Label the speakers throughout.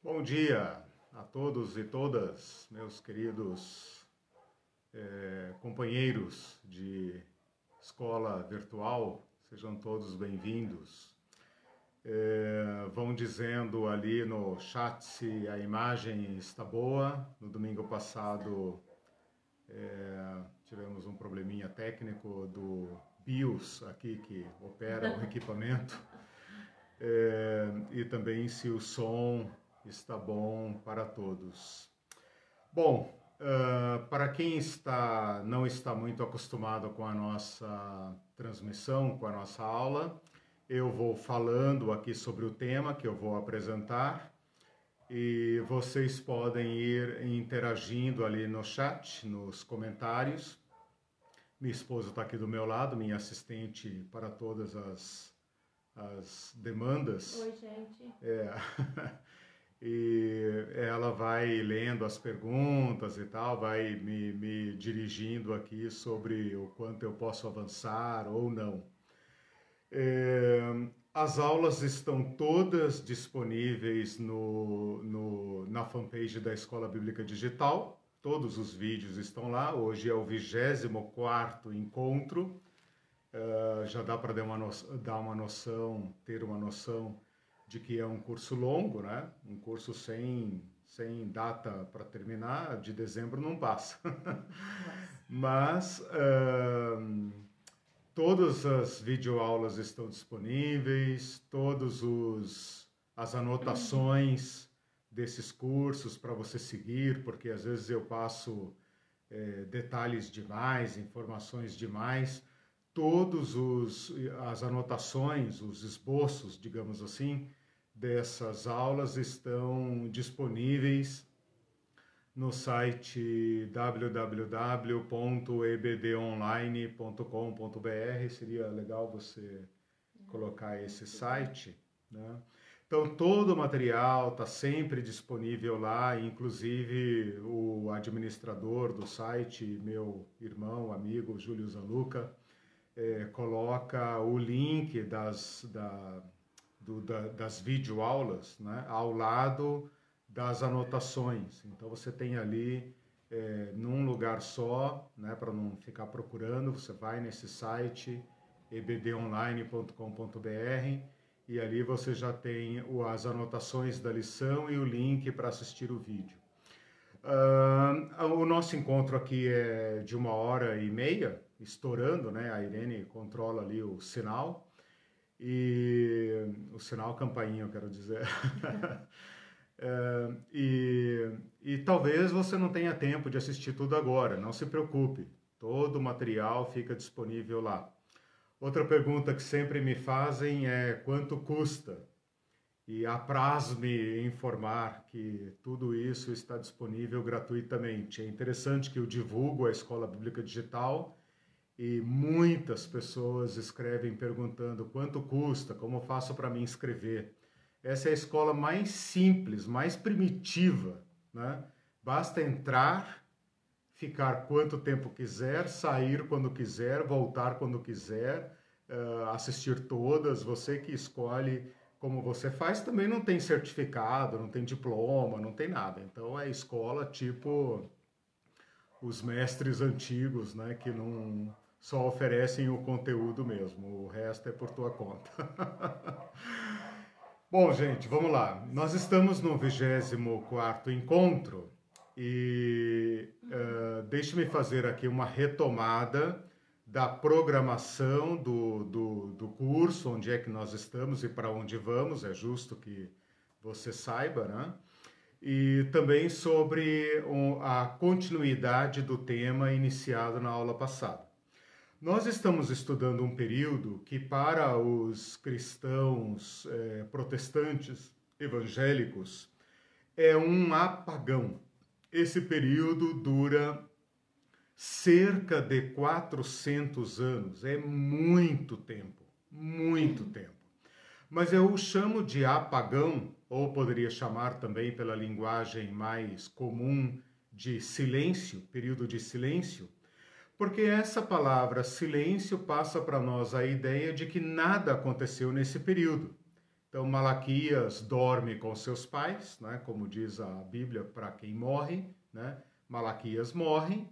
Speaker 1: Bom dia a todos e todas, meus queridos é, companheiros de escola virtual, sejam todos bem-vindos. É, vão dizendo ali no chat se a imagem está boa. No domingo passado é, tivemos um probleminha técnico do BIOS aqui que opera o equipamento. É, e também se o som está bom para todos. Bom, uh, para quem está não está muito acostumado com a nossa transmissão, com a nossa aula, eu vou falando aqui sobre o tema que eu vou apresentar e vocês podem ir interagindo ali no chat, nos comentários. Minha esposa está aqui do meu lado, minha assistente para todas as, as demandas.
Speaker 2: Oi, gente.
Speaker 1: É. e ela vai lendo as perguntas e tal, vai me, me dirigindo aqui sobre o quanto eu posso avançar ou não. É, as aulas estão todas disponíveis no, no, na fanpage da Escola Bíblica Digital. Todos os vídeos estão lá. Hoje é o 24 encontro. Uh, já dá para dar uma noção, ter uma noção de que é um curso longo, né? Um curso sem, sem data para terminar, de dezembro não passa. Mas uh, todas as videoaulas estão disponíveis, todos os as anotações desses cursos para você seguir, porque às vezes eu passo é, detalhes demais, informações demais. Todos os as anotações, os esboços, digamos assim, dessas aulas estão disponíveis no site www.ebdonline.com.br. Seria legal você colocar esse site, né? Então, todo o material está sempre disponível lá, inclusive o administrador do site, meu irmão, amigo Júlio Zanuca, é, coloca o link das, da, do, da, das videoaulas né, ao lado das anotações. Então você tem ali é, num lugar só, né, para não ficar procurando, você vai nesse site ebdonline.com.br e ali você já tem as anotações da lição e o link para assistir o vídeo. Uh, o nosso encontro aqui é de uma hora e meia, estourando, né? A Irene controla ali o sinal e o sinal campainha, eu quero dizer. é, e, e talvez você não tenha tempo de assistir tudo agora, não se preocupe, todo o material fica disponível lá. Outra pergunta que sempre me fazem é quanto custa? E apraz-me informar que tudo isso está disponível gratuitamente. É interessante que eu divulgo a Escola Bíblica Digital e muitas pessoas escrevem perguntando quanto custa, como faço para me inscrever. Essa é a escola mais simples, mais primitiva, né? Basta entrar, ficar quanto tempo quiser, sair quando quiser, voltar quando quiser, uh, assistir todas, você que escolhe como você faz, também não tem certificado, não tem diploma, não tem nada. Então é escola tipo os mestres antigos, né, que não só oferecem o conteúdo mesmo, o resto é por tua conta. Bom, gente, vamos lá. Nós estamos no 24 encontro e uh, deixe-me fazer aqui uma retomada da programação do, do, do curso, onde é que nós estamos e para onde vamos, é justo que você saiba, né? E também sobre a continuidade do tema iniciado na aula passada. Nós estamos estudando um período que, para os cristãos é, protestantes evangélicos, é um apagão. Esse período dura cerca de 400 anos, é muito tempo, muito tempo. Mas eu o chamo de apagão, ou poderia chamar também pela linguagem mais comum de silêncio, período de silêncio, porque essa palavra silêncio passa para nós a ideia de que nada aconteceu nesse período. Então, Malaquias dorme com seus pais, né? como diz a Bíblia, para quem morre, né? Malaquias morre,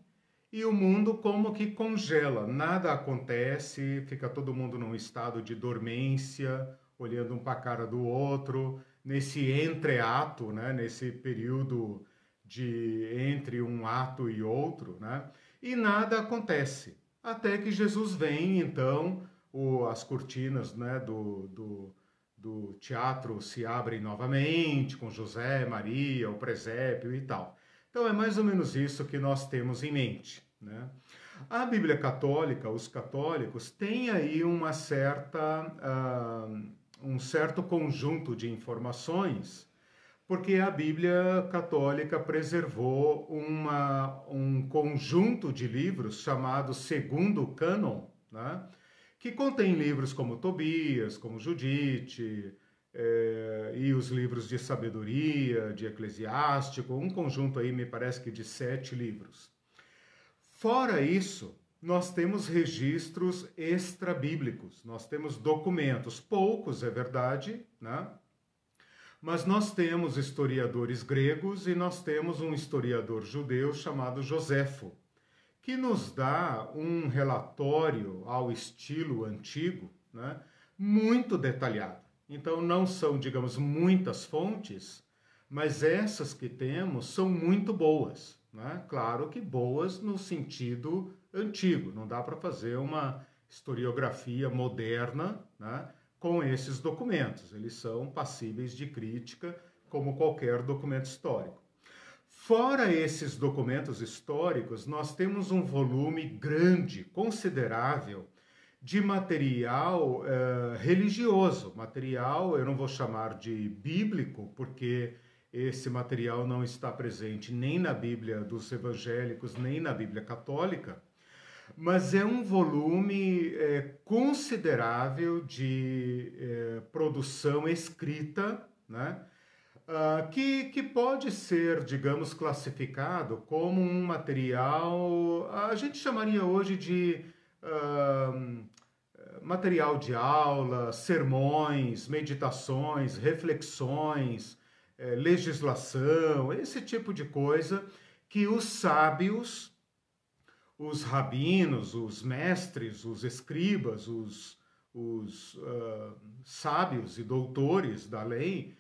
Speaker 1: e o mundo como que congela, nada acontece, fica todo mundo num estado de dormência, olhando um para a cara do outro, nesse entreato, né? nesse período de entre um ato e outro, né? E nada acontece. Até que Jesus vem, então, o, as cortinas né, do, do, do teatro se abrem novamente, com José, Maria, o presépio e tal. Então é mais ou menos isso que nós temos em mente. Né? A Bíblia Católica, os católicos, têm aí uma certa, uh, um certo conjunto de informações porque a Bíblia Católica preservou uma, um conjunto de livros chamado Segundo Cânon, né? que contém livros como Tobias, como Judite, é, e os livros de sabedoria, de eclesiástico, um conjunto aí, me parece que de sete livros. Fora isso, nós temos registros extra-bíblicos, nós temos documentos, poucos, é verdade, né? Mas nós temos historiadores gregos e nós temos um historiador judeu chamado Joséfo, que nos dá um relatório ao estilo antigo, né, muito detalhado. Então, não são, digamos, muitas fontes, mas essas que temos são muito boas. Né? Claro que boas no sentido antigo, não dá para fazer uma historiografia moderna né? Com esses documentos. Eles são passíveis de crítica, como qualquer documento histórico. Fora esses documentos históricos, nós temos um volume grande, considerável, de material uh, religioso. Material, eu não vou chamar de bíblico, porque esse material não está presente nem na Bíblia dos evangélicos, nem na Bíblia católica, mas é um volume é, considerável de é, produção escrita, né? Uh, que, que pode ser, digamos, classificado como um material, a gente chamaria hoje de uh, material de aula, sermões, meditações, reflexões, eh, legislação, esse tipo de coisa que os sábios os rabinos, os mestres, os escribas, os, os uh, sábios e doutores da lei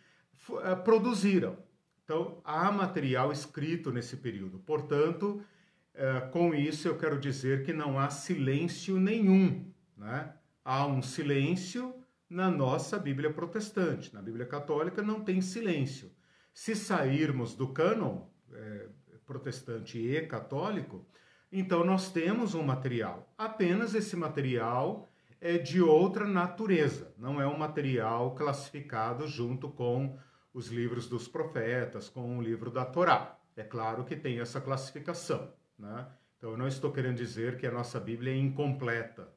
Speaker 1: uh, produziram. Então, há material escrito nesse período. Portanto, uh, com isso eu quero dizer que não há silêncio nenhum. Né? Há um silêncio na nossa Bíblia protestante. Na Bíblia católica não tem silêncio. Se sairmos do cânon é, protestante e católico, então nós temos um material. Apenas esse material é de outra natureza, não é um material classificado junto com os livros dos profetas, com o livro da Torá. É claro que tem essa classificação, né? Então eu não estou querendo dizer que a nossa Bíblia é incompleta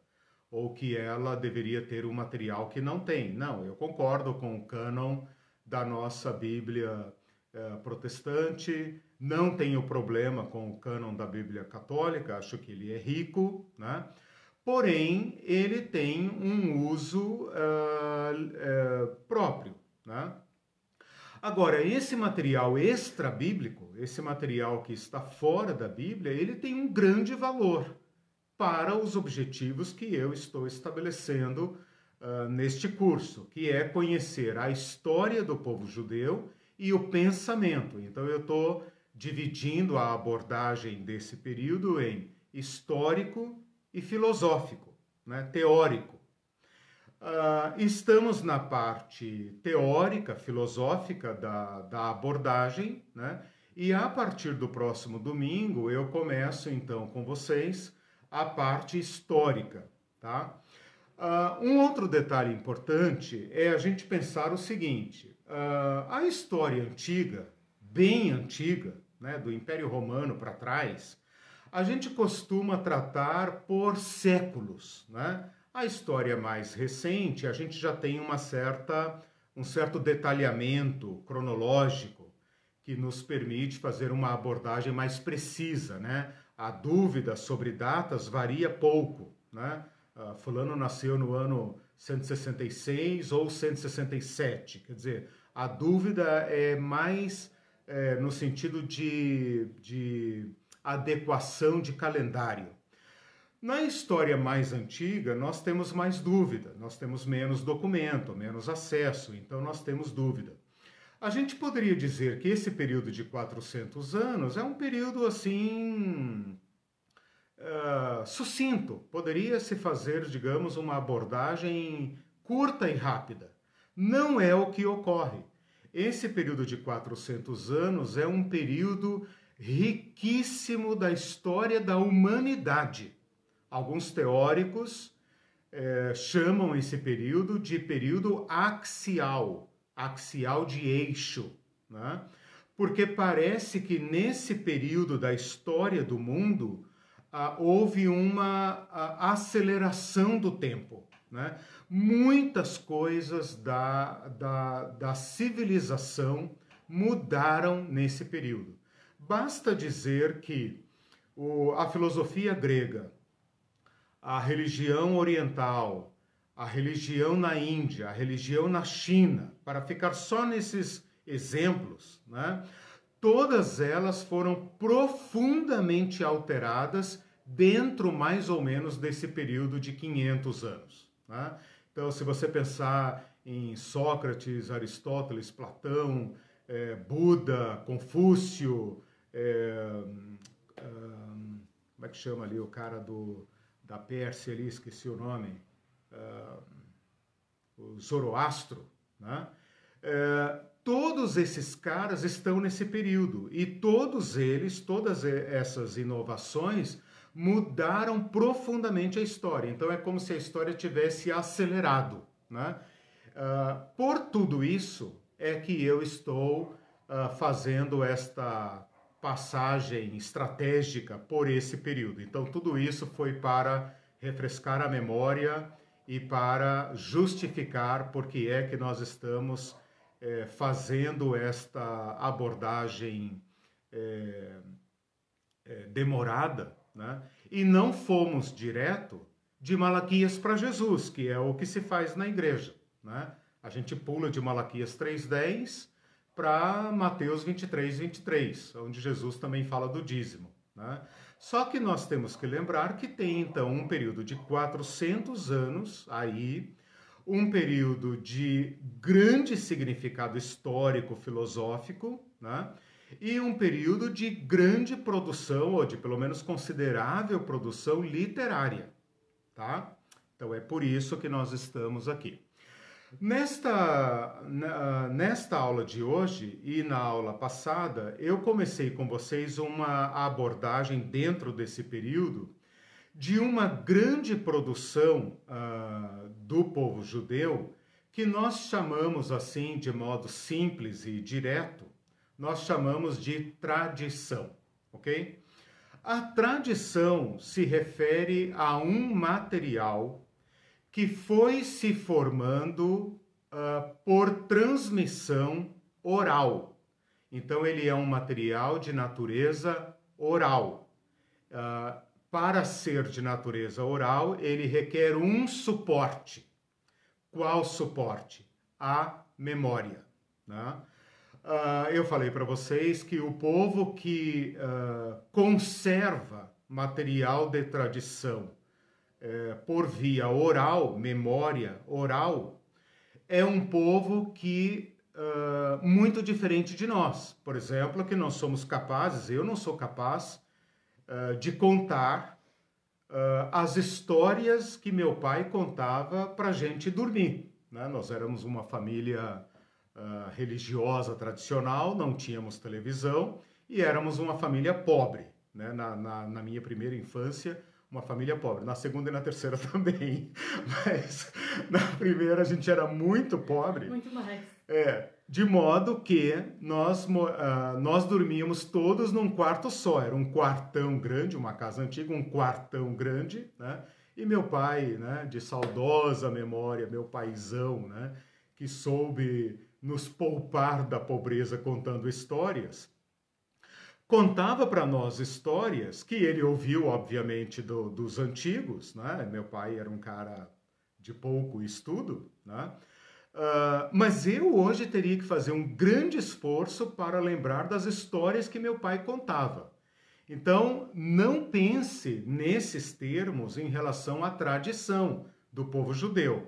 Speaker 1: ou que ela deveria ter um material que não tem. Não, eu concordo com o cânon da nossa Bíblia é, protestante, não tenho problema com o cânon da Bíblia Católica, acho que ele é rico, né? porém ele tem um uso uh, uh, próprio. Né? Agora, esse material extra-bíblico, esse material que está fora da Bíblia, ele tem um grande valor para os objetivos que eu estou estabelecendo uh, neste curso, que é conhecer a história do povo judeu e o pensamento. Então, eu estou dividindo a abordagem desse período em histórico e filosófico, né? teórico. Uh, estamos na parte teórica, filosófica da, da abordagem, né? e a partir do próximo domingo eu começo então com vocês a parte histórica. Tá? Uh, um outro detalhe importante é a gente pensar o seguinte: Uh, a história antiga, bem antiga, né, do Império Romano para trás, a gente costuma tratar por séculos. Né? A história mais recente, a gente já tem uma certa, um certo detalhamento cronológico que nos permite fazer uma abordagem mais precisa. Né? A dúvida sobre datas varia pouco. Né? Uh, fulano nasceu no ano 166 ou 167. Quer dizer, a dúvida é mais é, no sentido de, de adequação de calendário. Na história mais antiga, nós temos mais dúvida, nós temos menos documento, menos acesso, então nós temos dúvida. A gente poderia dizer que esse período de 400 anos é um período assim. Uh, sucinto. Poderia se fazer, digamos, uma abordagem curta e rápida. Não é o que ocorre. Esse período de 400 anos é um período riquíssimo da história da humanidade. Alguns teóricos eh, chamam esse período de período axial, axial de eixo, né? porque parece que nesse período da história do mundo ah, houve uma ah, aceleração do tempo. Né? Muitas coisas da, da, da civilização mudaram nesse período. Basta dizer que o, a filosofia grega, a religião oriental, a religião na Índia, a religião na China, para ficar só nesses exemplos, né? todas elas foram profundamente alteradas dentro mais ou menos desse período de 500 anos. Né? Então, se você pensar em Sócrates, Aristóteles, Platão, é, Buda, Confúcio, é, como é que chama ali o cara do, da Pérsia ali, esqueci o nome, o Zoroastro, né? Uh, todos esses caras estão nesse período e todos eles, todas essas inovações mudaram profundamente a história. Então é como se a história tivesse acelerado, né? Uh, por tudo isso é que eu estou uh, fazendo esta passagem estratégica por esse período. Então tudo isso foi para refrescar a memória e para justificar por que é que nós estamos é, fazendo esta abordagem é, é, demorada, né? e não fomos direto de Malaquias para Jesus, que é o que se faz na igreja. Né? A gente pula de Malaquias 3,10 para Mateus 23, 23, onde Jesus também fala do dízimo. Né? Só que nós temos que lembrar que tem então um período de 400 anos aí, um período de grande significado histórico, filosófico, né? E um período de grande produção, ou de pelo menos considerável produção literária. Tá? Então é por isso que nós estamos aqui. Nesta, nesta aula de hoje e na aula passada, eu comecei com vocês uma abordagem dentro desse período de uma grande produção uh, do povo judeu que nós chamamos assim de modo simples e direto, nós chamamos de tradição, ok? A tradição se refere a um material que foi se formando uh, por transmissão oral. Então, ele é um material de natureza oral. Uh, para ser de natureza oral, ele requer um suporte. Qual suporte? A memória. Né? Uh, eu falei para vocês que o povo que uh, conserva material de tradição é, por via oral, memória oral, é um povo que uh, muito diferente de nós. Por exemplo, que nós somos capazes, eu não sou capaz uh, de contar uh, as histórias que meu pai contava para gente dormir. Né? Nós éramos uma família religiosa tradicional, não tínhamos televisão e éramos uma família pobre. Né? Na, na, na minha primeira infância, uma família pobre. Na segunda e na terceira também. Mas na primeira a gente era muito pobre.
Speaker 2: Muito mais.
Speaker 1: É, de modo que nós, uh, nós dormíamos todos num quarto só. Era um quartão grande, uma casa antiga, um quartão grande, né? E meu pai, né, de saudosa memória, meu paizão, né, que soube nos poupar da pobreza contando histórias, contava para nós histórias que ele ouviu, obviamente, do, dos antigos, né? Meu pai era um cara de pouco estudo, né? Uh, mas eu hoje teria que fazer um grande esforço para lembrar das histórias que meu pai contava. Então, não pense nesses termos em relação à tradição do povo judeu,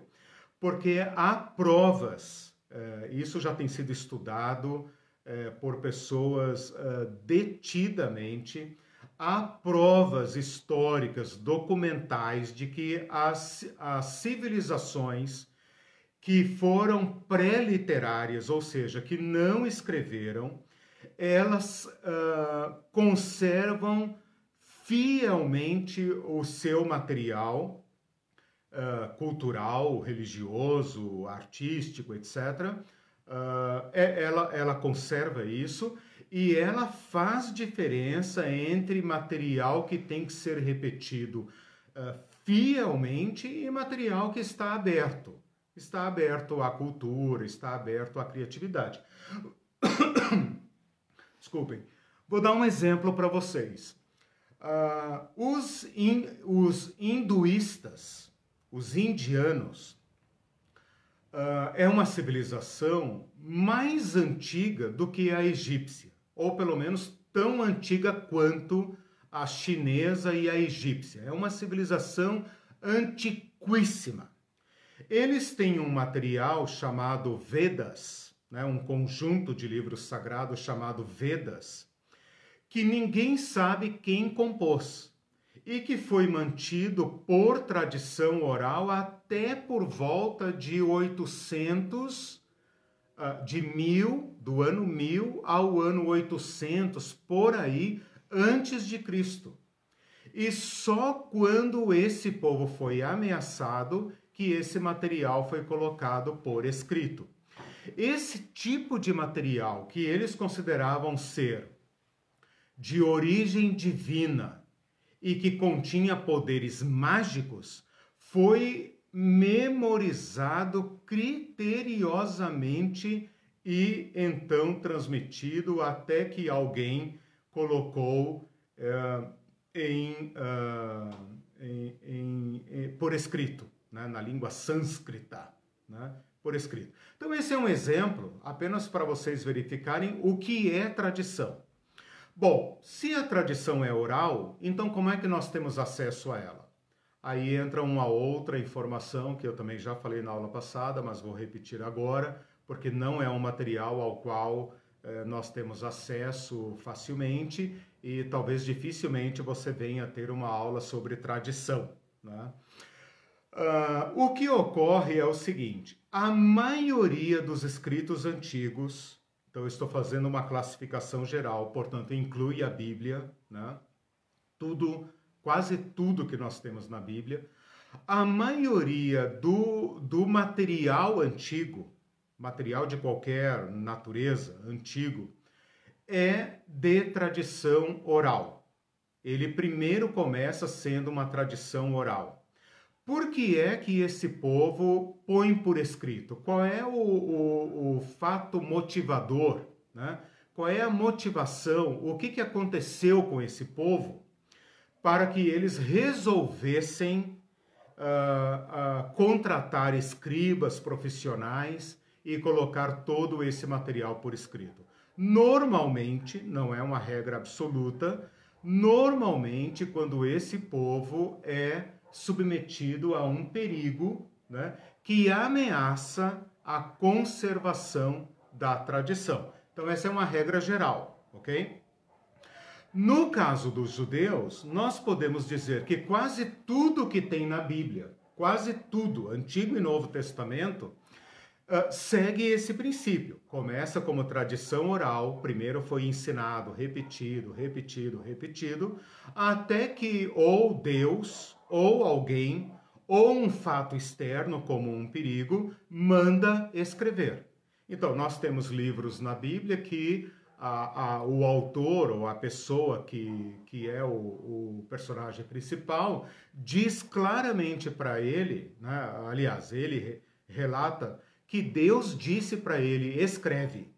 Speaker 1: porque há provas, isso já tem sido estudado uh, por pessoas eh, detidamente, há provas históricas, documentais, de que as, as civilizações que foram pré-literárias, ou seja, que não escreveram, elas uh, conservam fielmente o seu material uh, cultural, religioso, artístico, etc. Uh, é, ela, ela conserva isso e ela faz diferença entre material que tem que ser repetido fielmente e material que está aberto está aberto à cultura, está aberto à criatividade. Desculpem. Vou dar um exemplo para vocês. Uh, os, in, os hinduístas, os indianos, uh, é uma civilização mais antiga do que a egípcia, ou pelo menos tão antiga quanto a chinesa e a egípcia. É uma civilização antiquíssima. Eles têm um material chamado Vedas, né, um conjunto de livros sagrados chamado Vedas, que ninguém sabe quem compôs e que foi mantido por tradição oral até por volta de 800, ah, de mil, do ano 1000 ao ano 800, por aí, antes de Cristo. E só quando esse povo foi ameaçado que esse material foi colocado por escrito. Esse tipo de material que eles consideravam ser de origem divina e que continha poderes mágicos foi memorizado criteriosamente e então transmitido até que alguém colocou uh, em, uh, em, em, em, por escrito né, na língua sânscrita, né, por escrito. Então, esse é um exemplo apenas para vocês verificarem o que é tradição. Bom, se a tradição é oral, então como é que nós temos acesso a ela? Aí entra uma outra informação que eu também já falei na aula passada, mas vou repetir agora, porque não é um material ao qual eh, nós temos acesso facilmente e talvez dificilmente você venha ter uma aula sobre tradição. Né? Uh, o que ocorre é o seguinte: a maioria dos escritos antigos, então eu estou fazendo uma classificação geral, portanto inclui a Bíblia, né? tudo, quase tudo que nós temos na Bíblia, a maioria do, do material antigo, material de qualquer natureza, antigo, é de tradição oral. Ele primeiro começa sendo uma tradição oral. Por que é que esse povo põe por escrito? Qual é o, o, o fato motivador? Né? Qual é a motivação? O que, que aconteceu com esse povo para que eles resolvessem uh, uh, contratar escribas profissionais e colocar todo esse material por escrito? Normalmente, não é uma regra absoluta, normalmente, quando esse povo é submetido a um perigo né, que ameaça a conservação da tradição. Então, essa é uma regra geral, ok? No caso dos judeus, nós podemos dizer que quase tudo que tem na Bíblia, quase tudo, Antigo e Novo Testamento, Uh, segue esse princípio. Começa como tradição oral, primeiro foi ensinado, repetido, repetido, repetido, até que ou Deus ou alguém, ou um fato externo, como um perigo, manda escrever. Então, nós temos livros na Bíblia que a, a, o autor ou a pessoa que, que é o, o personagem principal diz claramente para ele, né? aliás, ele relata que Deus disse para ele: escreve.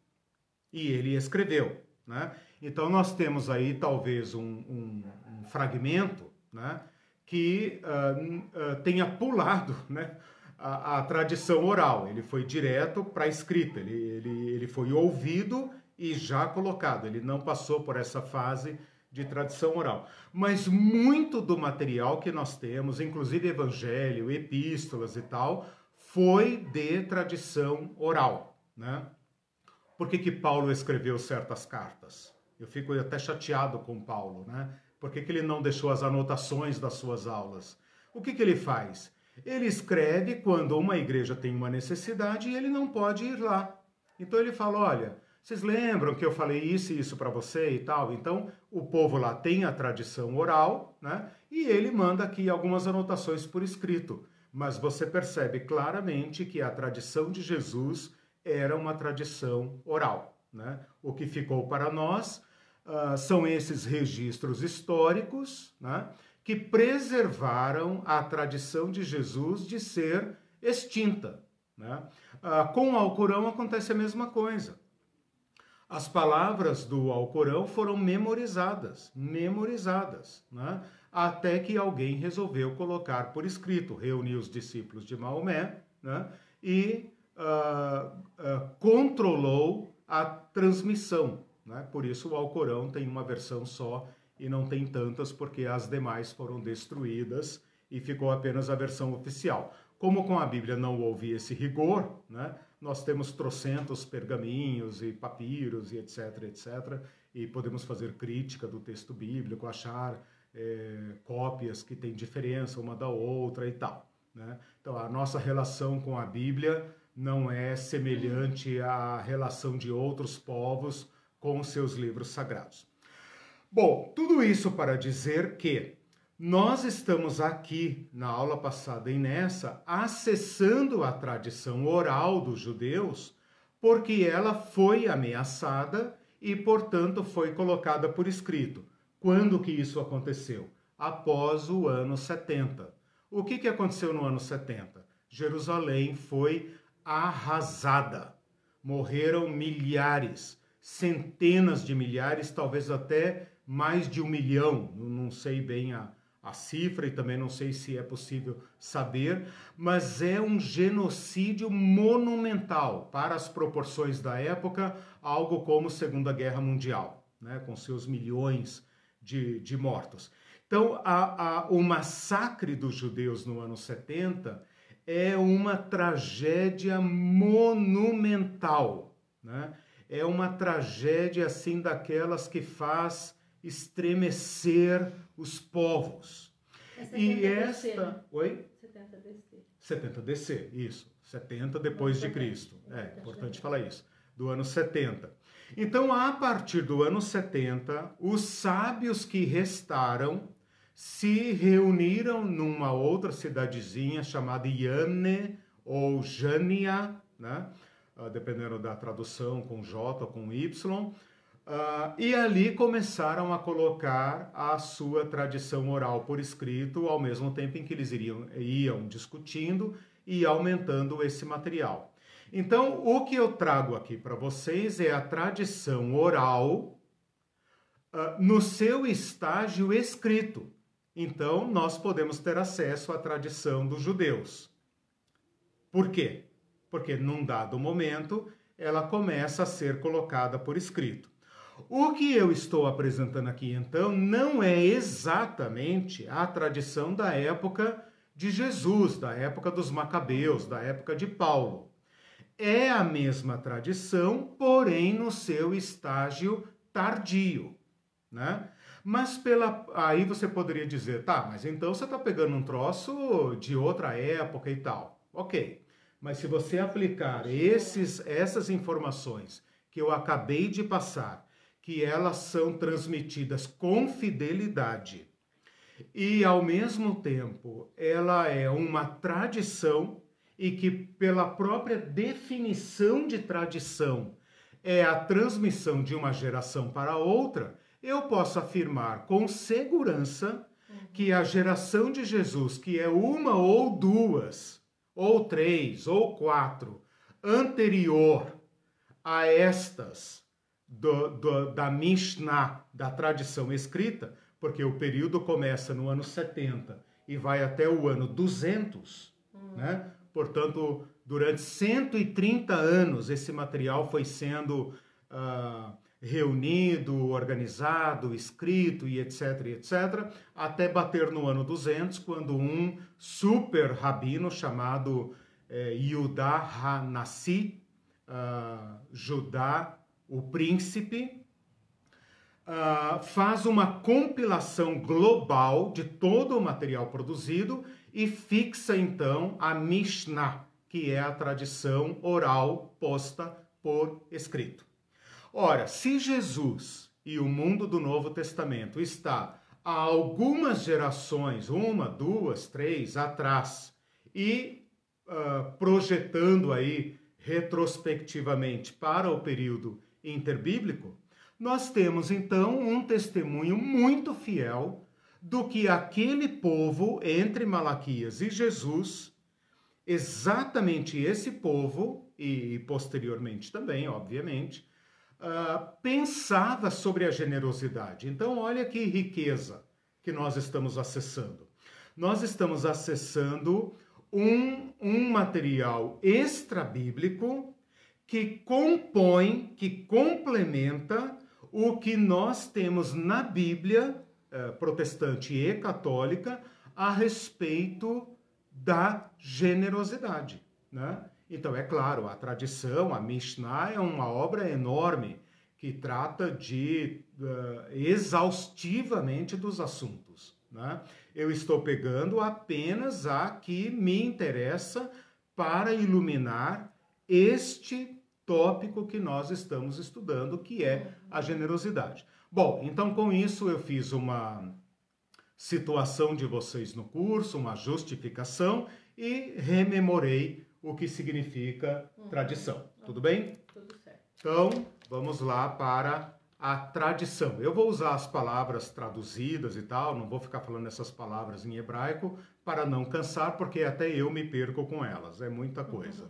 Speaker 1: E ele escreveu. Né? Então, nós temos aí talvez um, um, um fragmento né? Que uh, uh, tenha pulado né, a, a tradição oral, ele foi direto para a escrita, ele, ele, ele foi ouvido e já colocado, ele não passou por essa fase de tradição oral. Mas muito do material que nós temos, inclusive evangelho, epístolas e tal, foi de tradição oral, né? Por que, que Paulo escreveu certas cartas? Eu fico até chateado com Paulo, né? Por que, que ele não deixou as anotações das suas aulas? O que, que ele faz? Ele escreve quando uma igreja tem uma necessidade e ele não pode ir lá. Então ele fala: olha, vocês lembram que eu falei isso e isso para você e tal? Então, o povo lá tem a tradição oral, né? E ele manda aqui algumas anotações por escrito. Mas você percebe claramente que a tradição de Jesus era uma tradição oral, né? O que ficou para nós uh, são esses registros históricos, né? Que preservaram a tradição de Jesus de ser extinta, né? Uh, com o Alcorão acontece a mesma coisa. As palavras do Alcorão foram memorizadas, memorizadas, né? até que alguém resolveu colocar por escrito, reuniu os discípulos de Maomé né? e uh, uh, controlou a transmissão. Né? Por isso o Alcorão tem uma versão só e não tem tantas, porque as demais foram destruídas e ficou apenas a versão oficial. Como com a Bíblia não houve esse rigor, né? nós temos trocentos pergaminhos e papiros e etc, etc, e podemos fazer crítica do texto bíblico, achar é, cópias que têm diferença uma da outra e tal. Né? Então, a nossa relação com a Bíblia não é semelhante à relação de outros povos com seus livros sagrados. Bom, tudo isso para dizer que nós estamos aqui na aula passada e nessa acessando a tradição oral dos judeus, porque ela foi ameaçada e, portanto, foi colocada por escrito. Quando que isso aconteceu? Após o ano 70. O que, que aconteceu no ano 70? Jerusalém foi arrasada. Morreram milhares, centenas de milhares, talvez até mais de um milhão, não sei bem a, a cifra e também não sei se é possível saber, mas é um genocídio monumental para as proporções da época, algo como Segunda Guerra Mundial, né, com seus milhões de, de mortos. Então, a, a, o massacre dos judeus no ano 70 é uma tragédia monumental, né? É uma tragédia assim daquelas que faz estremecer os povos.
Speaker 2: É e esta. DC, né?
Speaker 1: Oi?
Speaker 2: 70 DC.
Speaker 1: 70 DC, isso. 70 depois de Cristo. É, importante falar isso. Do ano 70. Então, a partir do ano 70, os sábios que restaram se reuniram numa outra cidadezinha chamada Yane ou Jânia, né? Ah, dependendo da tradução, com J ou com Y, Uh, e ali começaram a colocar a sua tradição oral por escrito, ao mesmo tempo em que eles iriam, iam discutindo e aumentando esse material. Então, o que eu trago aqui para vocês é a tradição oral uh, no seu estágio escrito. Então, nós podemos ter acesso à tradição dos judeus. Por quê? Porque num dado momento ela começa a ser colocada por escrito. O que eu estou apresentando aqui, então, não é exatamente a tradição da época de Jesus, da época dos Macabeus, da época de Paulo. É a mesma tradição, porém no seu estágio tardio, né? Mas pela aí você poderia dizer, tá, mas então você está pegando um troço de outra época e tal. Ok. Mas se você aplicar esses, essas informações que eu acabei de passar que elas são transmitidas com fidelidade e, ao mesmo tempo, ela é uma tradição e que, pela própria definição de tradição, é a transmissão de uma geração para outra, eu posso afirmar com segurança que a geração de Jesus, que é uma ou duas, ou três, ou quatro, anterior a estas do, do, da Mishnah, da tradição escrita, porque o período começa no ano 70 e vai até o ano 200, hum. né? portanto, durante 130 anos esse material foi sendo uh, reunido, organizado, escrito e etc, etc, até bater no ano 200, quando um super rabino chamado eh, Yudá Hanassi, uh, Judá, o príncipe, uh, faz uma compilação global de todo o material produzido e fixa então a Mishnah, que é a tradição oral posta por escrito. Ora, se Jesus e o mundo do Novo Testamento está há algumas gerações, uma, duas, três atrás, e uh, projetando aí retrospectivamente para o período interbíblico, nós temos então um testemunho muito fiel do que aquele povo entre Malaquias e Jesus, exatamente esse povo, e posteriormente também, obviamente, uh, pensava sobre a generosidade. Então, olha que riqueza que nós estamos acessando. Nós estamos acessando um, um material extra-bíblico que compõe, que complementa o que nós temos na Bíblia eh, protestante e católica a respeito da generosidade. Né? Então, é claro, a tradição, a Mishnah é uma obra enorme que trata de uh, exaustivamente dos assuntos. Né? Eu estou pegando apenas a que me interessa para iluminar este tópico que nós estamos estudando, que é a generosidade. Bom, então com isso eu fiz uma situação de vocês no curso, uma justificação e rememorei o que significa uhum. tradição. Tudo bem?
Speaker 2: Tudo certo.
Speaker 1: Então, vamos lá para a tradição. Eu vou usar as palavras traduzidas e tal, não vou ficar falando essas palavras em hebraico para não cansar, porque até eu me perco com elas, é muita coisa. Uhum.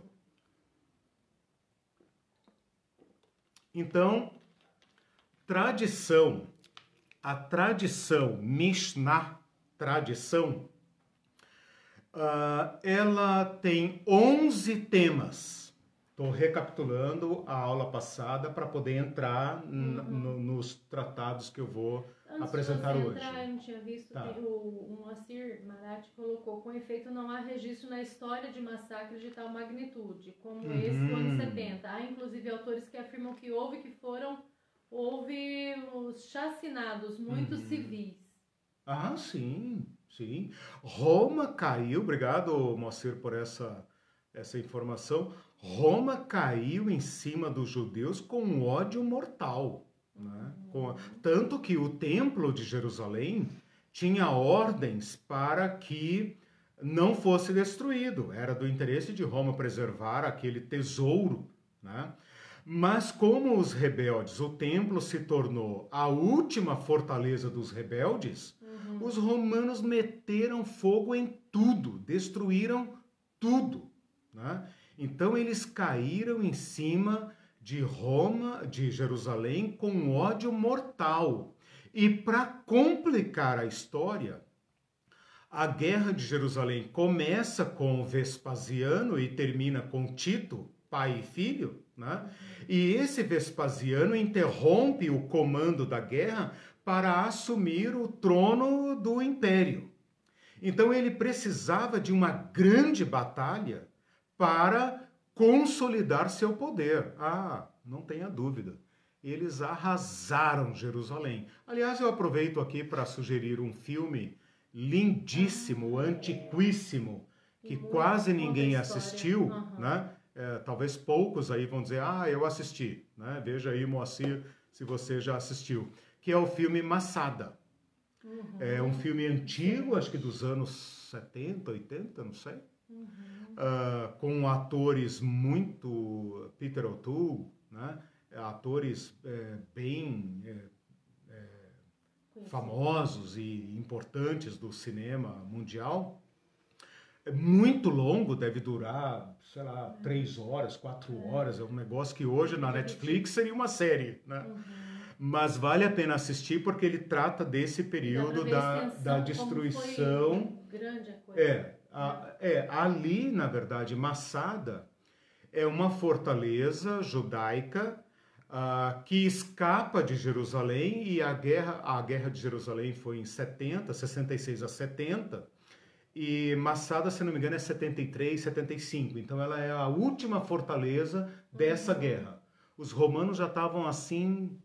Speaker 1: Então, tradição, a tradição Mishnah, tradição, uh, ela tem 11 temas. Estou recapitulando a aula passada para poder entrar uhum. nos tratados que eu vou Antes apresentar
Speaker 2: de
Speaker 1: hoje.
Speaker 2: Entrar, eu não tinha visto tá. o, o Moacir Marat colocou com efeito não há registro na história de massacres de tal magnitude como uhum. esse do ano 70. Há inclusive autores que afirmam que houve que foram houve os chacinados, muitos uhum. civis.
Speaker 1: Ah, sim, sim. Roma caiu, obrigado, Moacir, por essa, essa informação. Roma caiu em cima dos judeus com ódio mortal. Né? Tanto que o templo de Jerusalém tinha ordens para que não fosse destruído. Era do interesse de Roma preservar aquele tesouro. Né? Mas como os rebeldes, o templo se tornou a última fortaleza dos rebeldes, uhum. os romanos meteram fogo em tudo, destruíram tudo. Né? Então eles caíram em cima de Roma, de Jerusalém, com ódio mortal. E para complicar a história, a guerra de Jerusalém começa com Vespasiano e termina com Tito, pai e filho, né? E esse Vespasiano interrompe o comando da guerra para assumir o trono do império. Então ele precisava de uma grande batalha para consolidar seu poder. Ah, não tenha dúvida. Eles arrasaram Jerusalém. Aliás, eu aproveito aqui para sugerir um filme lindíssimo, antiquíssimo, que quase ninguém assistiu, né? é, talvez poucos aí vão dizer, ah, eu assisti, né? Veja aí, Moacir, se você já assistiu, que é o filme Massada. Uhum. É um filme antigo, acho que dos anos 70, 80, não sei. Uhum. Uh, com atores muito Peter O'Toole, né? atores é, bem é, é, famosos e importantes do cinema mundial é muito longo, deve durar, sei lá, três horas, quatro é. horas. É um negócio que hoje na Netflix seria uma série, né? Uhum. Mas vale a pena assistir porque ele trata desse período da, da destruição.
Speaker 2: grande a coisa.
Speaker 1: É, Ah, é, ali, na verdade, Massada é uma fortaleza judaica uh, que escapa de Jerusalém e a guerra, a guerra de Jerusalém foi em 70, 66 a 70, e Massada, se não me engano, é 73, 75. Então ela é a última fortaleza dessa uhum. guerra. Os romanos já estavam assim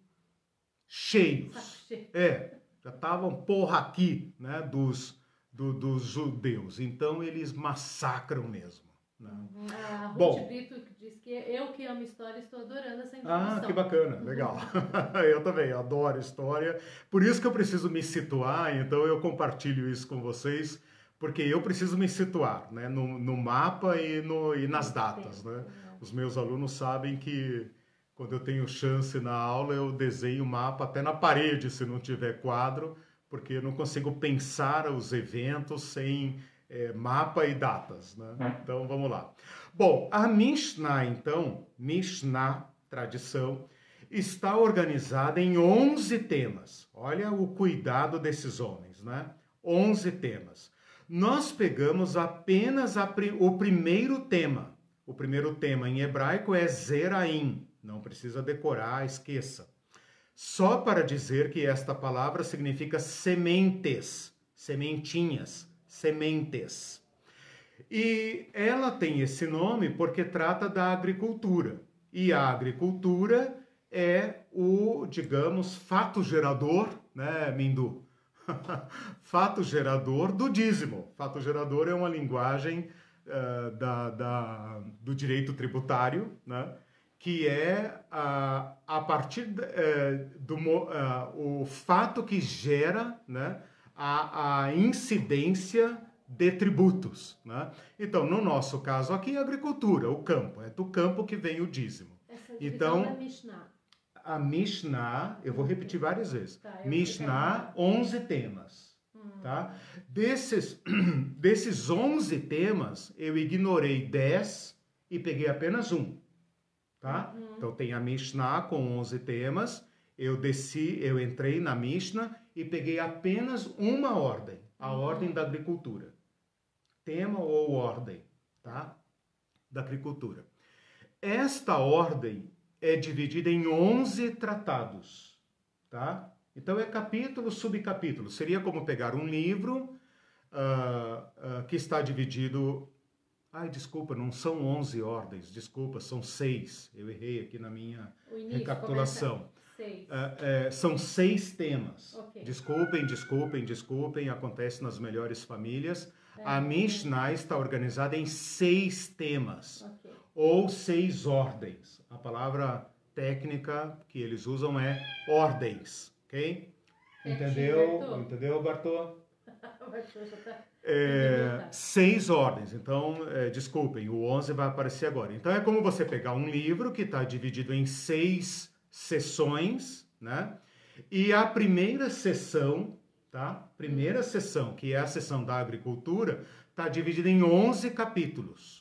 Speaker 1: cheios. É, já estavam porra aqui, né, dos, do, dos judeus. Então eles massacram mesmo. Né?
Speaker 2: Uhum. A Ruth Bom, Brito diz que eu que amo história estou adorando essa informação.
Speaker 1: Ah, que bacana, legal. eu também adoro história. Por isso que eu preciso me situar, então eu compartilho isso com vocês porque eu preciso me situar né, no, no mapa e, no, e nas datas. Né? Os meus alunos sabem que quando eu tenho chance na aula, eu desenho o mapa até na parede, se não tiver quadro, porque eu não consigo pensar os eventos sem é, mapa e datas. Né? É. Então vamos lá. Bom, a Mishnah, então, Mishnah, tradição, está organizada em 11 temas. Olha o cuidado desses homens, né? 11 temas nós pegamos apenas a, o primeiro tema. O primeiro tema em hebraico é Zeraim. Não precisa decorar, esqueça. Só para dizer que esta palavra significa sementes, sementinhas, sementes. E ela tem esse nome porque trata da agricultura. E a agricultura é o, digamos, fato gerador, né, Mindu? fato gerador do dízimo. Fato gerador é uma linguagem uh, da, da, do direito tributário, né? Que é uh, a partir de, uh, do o fato que gera né? a, a incidência de tributos. Né? Então, no nosso caso aqui, a agricultura, o campo. É do campo que vem o dízimo.
Speaker 2: Essa então, Mishnah
Speaker 1: a Mishnah, eu vou repetir várias vezes. Tá, Mishnah, 11 temas. Hum. Tá? Desses, desses 11 temas, eu ignorei 10 e peguei apenas um. Tá? Uhum. Então tem a Mishnah com 11 temas, eu desci, eu entrei na Mishnah e peguei apenas uma ordem, a uhum. ordem da agricultura. Tema ou ordem, tá? Da agricultura. Esta ordem é dividida em 11 tratados, tá? Então é capítulo, subcapítulo. Seria como pegar um livro uh, uh, que está dividido. Ai, desculpa, não são 11 ordens, desculpa, são seis. Eu errei aqui na minha início, recapitulação. Seis. Uh, é, são seis temas. Okay. Desculpem, desculpem, desculpem, acontece nas melhores famílias. É. A Mishnah está organizada em seis temas. Okay ou seis ordens. A palavra técnica que eles usam é ordens, ok? Entendeu? Entendeu, Bartô? É, seis ordens, então, é, desculpem, o 11 vai aparecer agora. Então, é como você pegar um livro que está dividido em seis sessões, né? E a primeira sessão, tá? Primeira sessão, que é a sessão da agricultura, está dividida em 11 capítulos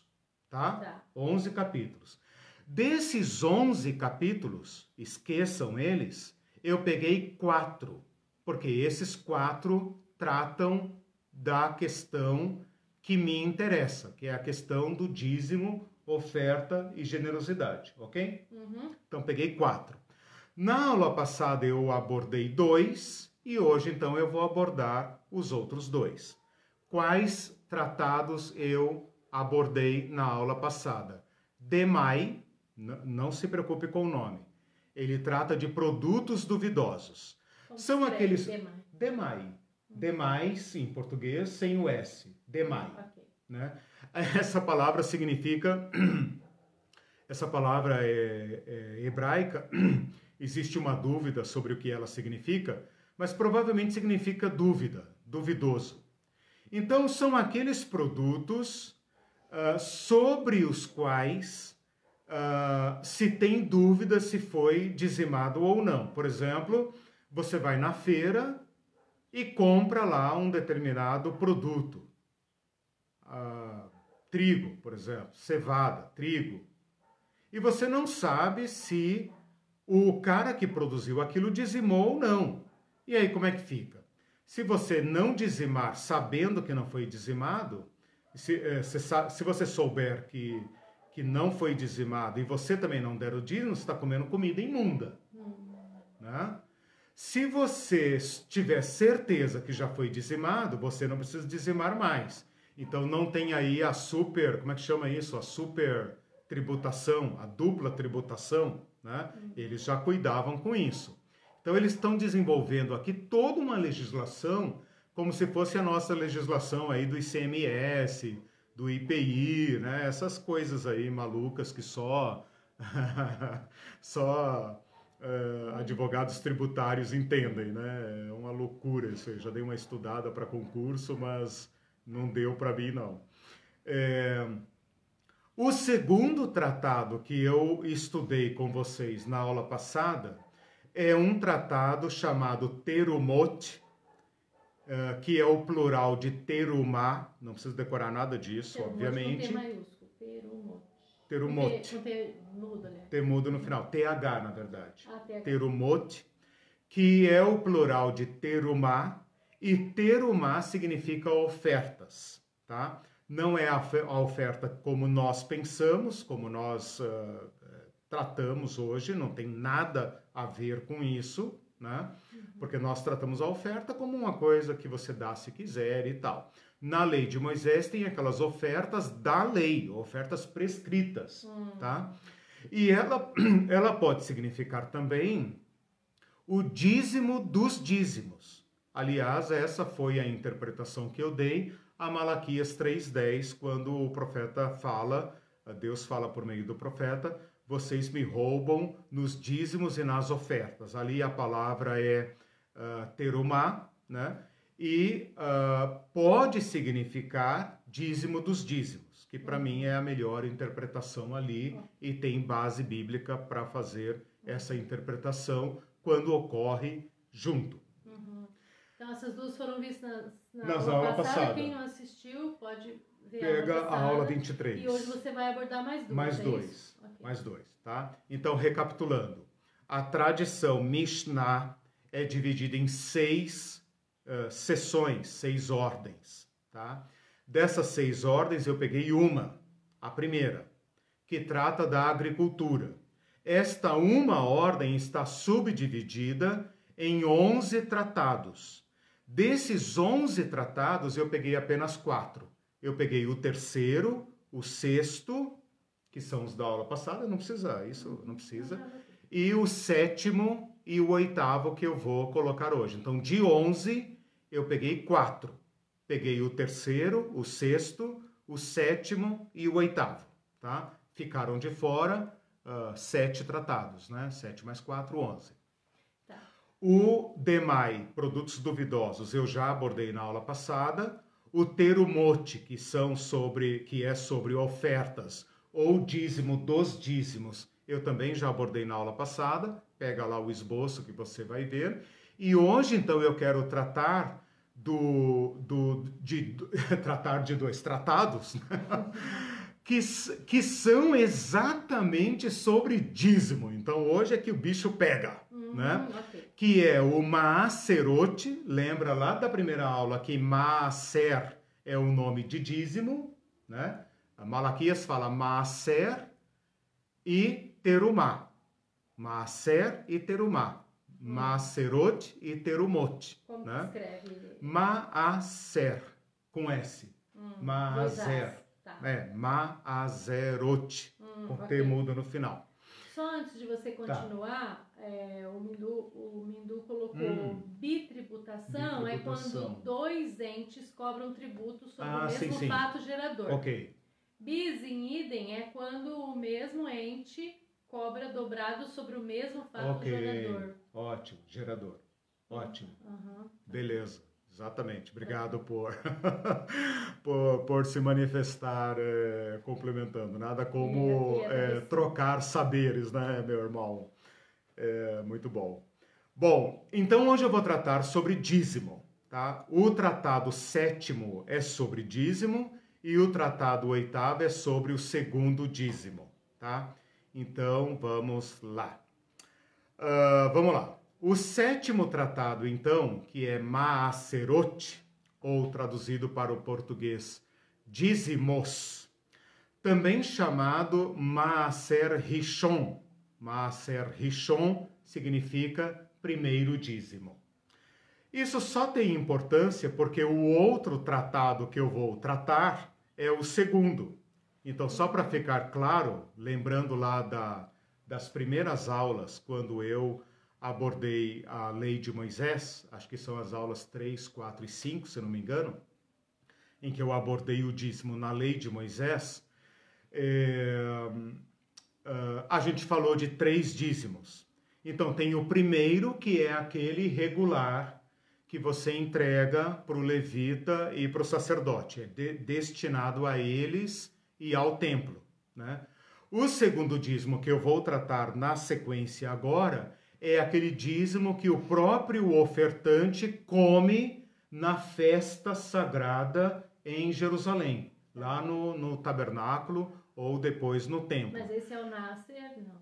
Speaker 1: tá? tá. 11 capítulos. Desses 11 capítulos, esqueçam eles, eu peguei quatro, porque esses quatro tratam da questão que me interessa, que é a questão do dízimo, oferta e generosidade, ok? Uhum. Então peguei quatro. Na aula passada eu abordei dois e hoje então eu vou abordar os outros dois. Quais tratados eu abordei na aula passada. DEMAI, não se preocupe com o nome, ele trata de produtos duvidosos. Como São aqueles. DEMAI. DEMAI. Demais, em português, sem o S. Demai. Okay. Né? Essa palavra significa. Essa palavra é, é hebraica. Existe uma dúvida sobre o que ela significa, mas provavelmente significa dúvida, duvidoso. Então, são aqueles produtos uh, sobre os quais uh, se tem dúvida se foi dizimado ou não. Por exemplo, você vai na feira e compra lá um determinado produto. Uh, trigo, por exemplo, cevada, trigo. E você não sabe se o cara que produziu aquilo dizimou ou não. E aí como é que fica? Se você não dizimar sabendo que não foi dizimado, se, é, se, se você souber que, que não foi dizimado e você também não der o dízimo, você está comendo comida imunda. Hum. Né? Se você tiver certeza que já foi dizimado, você não precisa dizimar mais. Então não tem aí a super, como é que chama isso? A super tributação, a dupla tributação, né? Eles já cuidavam com isso. Então eles estão desenvolvendo aqui toda uma legislação como se fosse a nossa legislação aí do ICMS, do IPI, né? Essas coisas aí malucas que só só uh, advogados tributários entendem, né? É uma loucura isso aí. Já dei uma estudada para concurso, mas não deu para mim, não. É... O segundo tratado que eu estudei com vocês na aula passada é um tratado chamado Terumot, uh, que é o plural de terumá. Não precisa decorar nada disso, Terumot obviamente. Com T maiúsculo, Terumot. Terumot. Com T, mudo, né? T mudo no final. TH, na verdade. Ah, TH. Terumot, que é o plural de terumá, e terumá significa ofertas, tá? Não é a oferta como nós pensamos, como nós uh, tratamos hoje, não tem nada a ver com isso, né? Uhum. Porque nós tratamos a oferta como uma coisa que você dá se quiser e tal. Na lei de Moisés tem aquelas ofertas da lei, ofertas prescritas, uhum. tá? E ela, ela pode significar também o dízimo dos dízimos. Aliás, essa foi a interpretação que eu dei a Malaquias 3:10, quando o profeta fala, Deus fala por meio do profeta, vocês me roubam nos dízimos e nas ofertas. Ali a palavra é uh, terumá, né? E uh, pode significar dízimo dos dízimos, que para mim é a melhor interpretação ali e tem base bíblica para fazer essa interpretação quando ocorre junto.
Speaker 2: Uhum. Então essas duas foram vistas na, na Nas aula passada. passada. Quem não assistiu pode ver
Speaker 1: Pega a aula, a aula 23.
Speaker 2: E hoje você vai abordar mais dois.
Speaker 1: Mais
Speaker 2: é
Speaker 1: dois. Okay. Mais dois, tá? Então, recapitulando. A tradição Mishnah é dividida em seis uh, sessões, seis ordens, tá? Dessas seis ordens, eu peguei uma, a primeira, que trata da agricultura. Esta uma ordem está subdividida em 11 tratados. Desses 11 tratados, eu peguei apenas quatro. Eu peguei o terceiro, o sexto, que são os da aula passada, não precisa, isso não precisa, e o sétimo e o oitavo que eu vou colocar hoje. Então, de 11, eu peguei quatro. Peguei o terceiro, o sexto, o sétimo e o oitavo, tá? Ficaram de fora uh, sete tratados, né? Sete mais quatro, onze. Tá. O DEMAI, produtos duvidosos, eu já abordei na aula passada o terumote, que são sobre que é sobre ofertas ou dízimo dos dízimos, eu também já abordei na aula passada, pega lá o esboço que você vai ver. E hoje então eu quero tratar do, do de, tratar de dois tratados né? que, que são exatamente sobre dízimo. Então hoje é que o bicho pega, uhum, né? Okay. Que é o Maaserote, lembra lá da primeira aula que Maaser é o nome de dízimo, né? Malaquias fala Maaser e Terumá. Maaser e Terumá. Hum. Maaserot e Terumot.
Speaker 2: Como né? escreve?
Speaker 1: Maaser, com S. Hum, Maaser. Tá. É, Maazerot, hum, com okay. T mudo no final.
Speaker 2: Só antes de você tá. continuar, tá. é, o, Mindu, o Mindu colocou hum. bitributação, bitributação, é quando dois entes cobram tributo sobre ah, o mesmo sim, sim. fato gerador.
Speaker 1: Ok.
Speaker 2: Bis in idem é quando o mesmo ente cobra dobrado sobre o mesmo fato okay. gerador.
Speaker 1: Ótimo, gerador. Ótimo. Uhum. Beleza. Exatamente. Obrigado por, por, por, se manifestar é, complementando. Nada como é, trocar saberes, né, meu irmão? É, muito bom. Bom, então hoje eu vou tratar sobre dízimo. Tá? O tratado sétimo é sobre dízimo e o tratado oitavo é sobre o segundo dízimo. Tá? Então vamos lá. Uh, vamos lá. O sétimo tratado, então, que é Maaserot, ou traduzido para o português, dízimos, também chamado Maaser Rishon. Maaser Rishon significa primeiro dízimo. Isso só tem importância porque o outro tratado que eu vou tratar é o segundo. Então, só para ficar claro, lembrando lá da, das primeiras aulas, quando eu abordei a lei de Moisés, acho que são as aulas 3, 4 e 5, se não me engano, em que eu abordei o dízimo na lei de Moisés, é, a gente falou de três dízimos. Então, tem o primeiro, que é aquele regular que você entrega para o levita e para o sacerdote, é de, destinado a eles e ao templo. Né? O segundo dízimo que eu vou tratar na sequência agora é aquele dízimo que o próprio ofertante come na festa sagrada em Jerusalém, lá no, no tabernáculo ou depois no templo.
Speaker 2: Mas esse é o Nasser, não?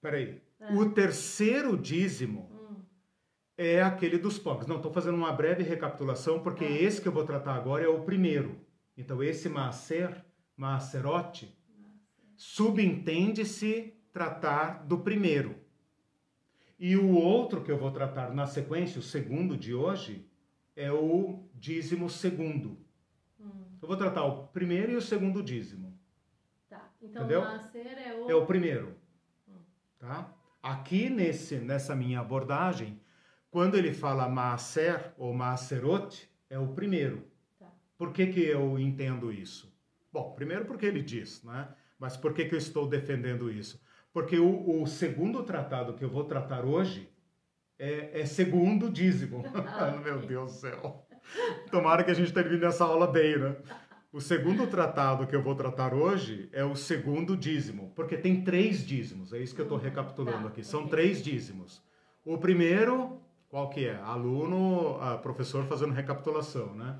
Speaker 1: Peraí. É. O terceiro dízimo hum. é aquele dos pobres. Não, estou fazendo uma breve recapitulação, porque ah. esse que eu vou tratar agora é o primeiro. Então, esse Maaser, Maaserote, subentende-se tratar do primeiro. E o outro que eu vou tratar na sequência, o segundo de hoje, é o dízimo segundo. Hum. Eu vou tratar o primeiro e o segundo dízimo.
Speaker 2: Tá. Então, Entendeu? É o...
Speaker 1: É o primeiro. Hum. Tá? Aqui nesse, nessa minha abordagem, quando ele fala Maaser ou Maaserot, é o primeiro. Tá. Por que, que eu entendo isso? Bom, primeiro porque ele diz, né? Mas por que, que eu estou defendendo isso? Porque o, o segundo tratado que eu vou tratar hoje é, é segundo dízimo. Ah, Meu Deus do céu. Tomara que a gente termine essa aula bem, né? O segundo tratado que eu vou tratar hoje é o segundo dízimo, porque tem três dízimos, é isso que eu estou recapitulando tá, aqui. São três dízimos. O primeiro, qual que é? Aluno, professor fazendo recapitulação, né?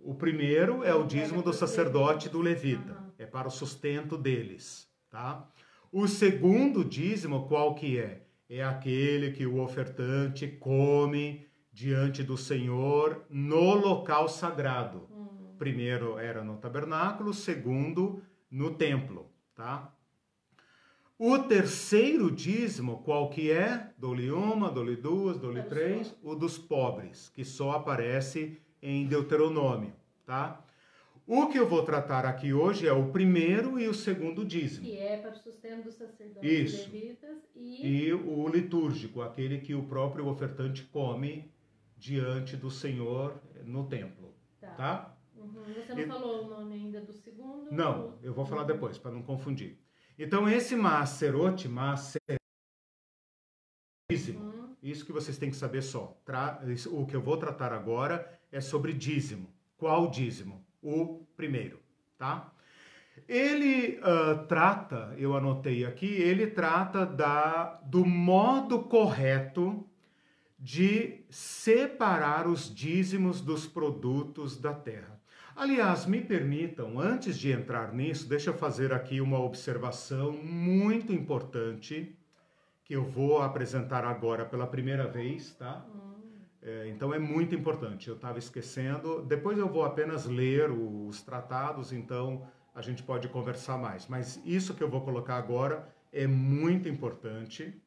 Speaker 1: O primeiro é o dízimo do sacerdote e do levita, é para o sustento deles, tá? O segundo dízimo, qual que é? É aquele que o ofertante come diante do Senhor no local sagrado. Hum primeiro era no tabernáculo, segundo no templo, tá? O terceiro dízimo, qual que é? Dou-lhe uma, dou-lhe duas, dou-lhe três, o dos pobres, que só aparece em Deuteronômio, tá? O que eu vou tratar aqui hoje é o primeiro e o segundo dízimo.
Speaker 2: Que é para o sustento dos sacerdotes Isso. levitas
Speaker 1: e... E o litúrgico, aquele que o próprio ofertante come diante do Senhor no templo, tá? tá?
Speaker 2: Uhum. Você não e... falou o nome ainda do segundo?
Speaker 1: Não, eu vou falar uhum. depois, para não confundir. Então, esse macerote, macerotismo, uhum. isso que vocês têm que saber só. Tra... O que eu vou tratar agora é sobre dízimo. Qual dízimo? O primeiro, tá? Ele uh, trata, eu anotei aqui, ele trata da, do modo correto de separar os dízimos dos produtos da terra. Aliás, me permitam, antes de entrar nisso, deixa eu fazer aqui uma observação muito importante que eu vou apresentar agora pela primeira vez, tá? Hum. É, então é muito importante. Eu estava esquecendo. Depois eu vou apenas ler os tratados, então a gente pode conversar mais. Mas isso que eu vou colocar agora é muito importante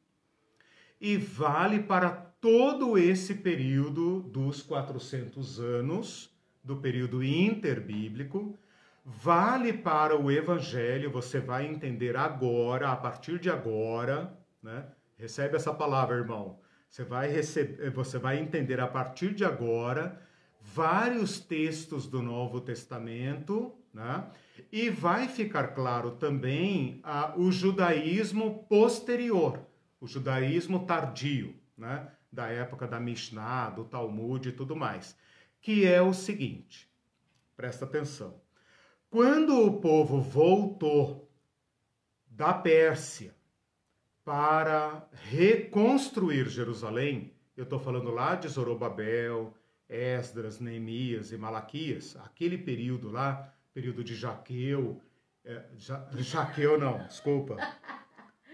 Speaker 1: e vale para todo esse período dos 400 anos do período interbíblico, vale para o evangelho, você vai entender agora, a partir de agora, né? Recebe essa palavra, irmão. Você vai receber, você vai entender a partir de agora vários textos do Novo Testamento, né? E vai ficar claro também a, o judaísmo posterior, o judaísmo tardio, né? Da época da Mishnah, do Talmud e tudo mais que é o seguinte: presta atenção. Quando o povo voltou da Pérsia para reconstruir Jerusalém, eu estou falando lá de Zorobabel, Esdras, Neemias e Malaquias, aquele período lá, período de Jaqueu, é, ja, Jaqueu não, desculpa,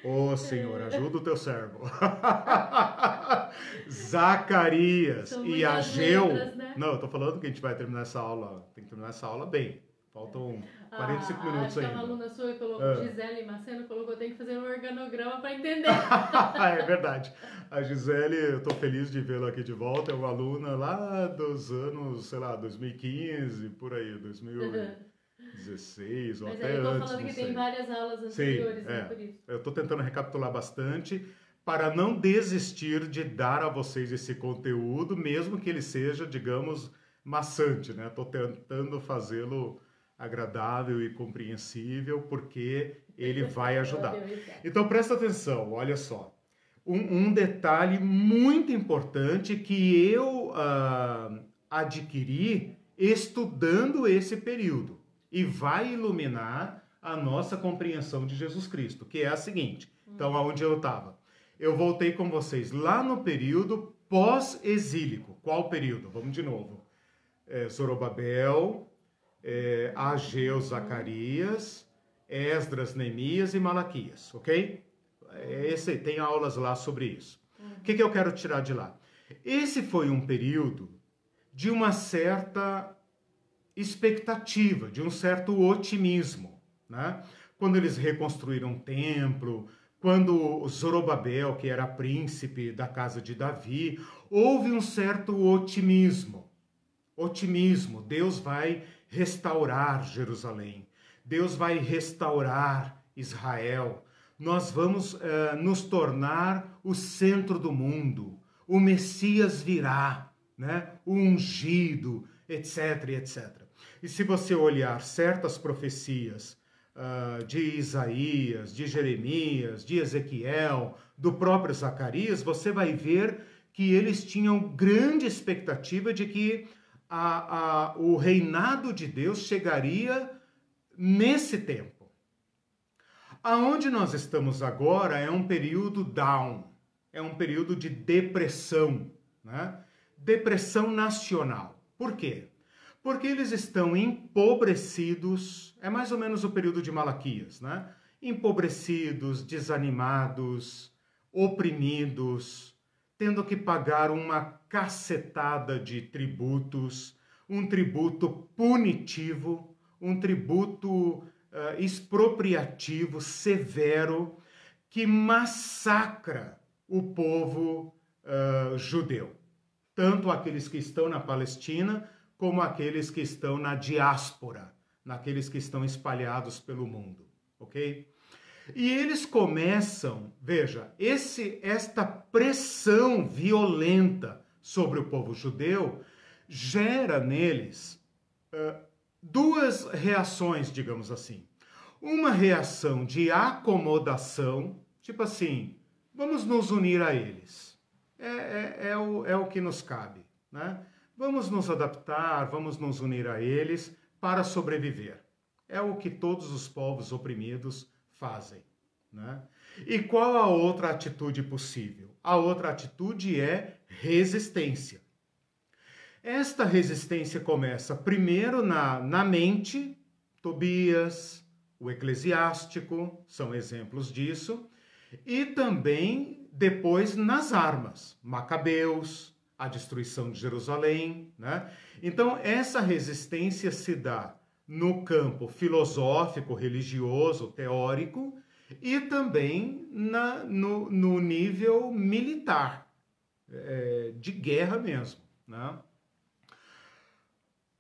Speaker 1: Ô oh, Senhor, ajuda o teu servo. Zacarias e Ageu. Letras, né? Não, eu tô falando que a gente vai terminar essa aula, tem que terminar essa aula bem, Faltam 45 ah, minutos
Speaker 2: acho
Speaker 1: ainda.
Speaker 2: Acho que uma aluna sua colocou, ah. Gisele Maceno colocou, tem que fazer um organograma para entender.
Speaker 1: é verdade. A Gisele, eu estou feliz de vê-la aqui de volta, é uma aluna lá dos anos, sei lá, 2015, por aí, 2016 ou Mas até antes. Mas
Speaker 2: falando que sei. tem várias aulas anteriores,
Speaker 1: Sim, é. por isso. Eu estou tentando recapitular bastante para não desistir de dar a vocês esse conteúdo, mesmo que ele seja, digamos, maçante, né? Estou tentando fazê-lo agradável e compreensível, porque ele vai ajudar. Então presta atenção, olha só. Um, um detalhe muito importante que eu uh, adquiri estudando esse período e vai iluminar a nossa compreensão de Jesus Cristo, que é a seguinte. Então, aonde eu estava? Eu voltei com vocês lá no período pós-exílico. Qual período? Vamos de novo. É, Zorobabel, é, Ageu, Zacarias, Esdras, Neemias e Malaquias, ok? É, esse, tem aulas lá sobre isso. O que, que eu quero tirar de lá? Esse foi um período de uma certa expectativa, de um certo otimismo, né? Quando eles reconstruíram o templo, quando Zorobabel, que era príncipe da casa de Davi, houve um certo otimismo. Otimismo, Deus vai restaurar Jerusalém. Deus vai restaurar Israel. Nós vamos uh, nos tornar o centro do mundo. O Messias virá, né? o ungido, etc, etc. E se você olhar certas profecias uh, de Isaías, de Jeremias, de Ezequiel, do próprio Zacarias, você vai ver que eles tinham grande expectativa de que a, a, o reinado de Deus chegaria nesse tempo. Aonde nós estamos agora é um período down, é um período de depressão, né? depressão nacional. Por quê? Porque eles estão empobrecidos, é mais ou menos o período de Malaquias, né? Empobrecidos, desanimados, oprimidos, tendo que pagar uma cacetada de tributos, um tributo punitivo, um tributo uh, expropriativo, severo, que massacra o povo uh, judeu, tanto aqueles que estão na Palestina como aqueles que estão na diáspora, naqueles que estão espalhados pelo mundo, ok? E eles começam, veja, esse esta pressão violenta sobre o povo judeu gera neles uh, duas reações, digamos assim. Uma reação de acomodação, tipo assim, vamos nos unir a eles. É, é, é, o, é o que nos cabe, né? Vamos nos adaptar, vamos nos unir a eles para sobreviver. É o que todos os povos oprimidos fazem. Né? E qual a outra atitude possível? A outra atitude é resistência. Esta resistência começa primeiro na, na mente, Tobias, o eclesiástico, são exemplos disso, e também depois nas armas, Macabeus, a destruição de Jerusalém. Né? Então, essa resistência se dá no campo filosófico, religioso, teórico e também na, no, no nível militar, é, de guerra mesmo. Né?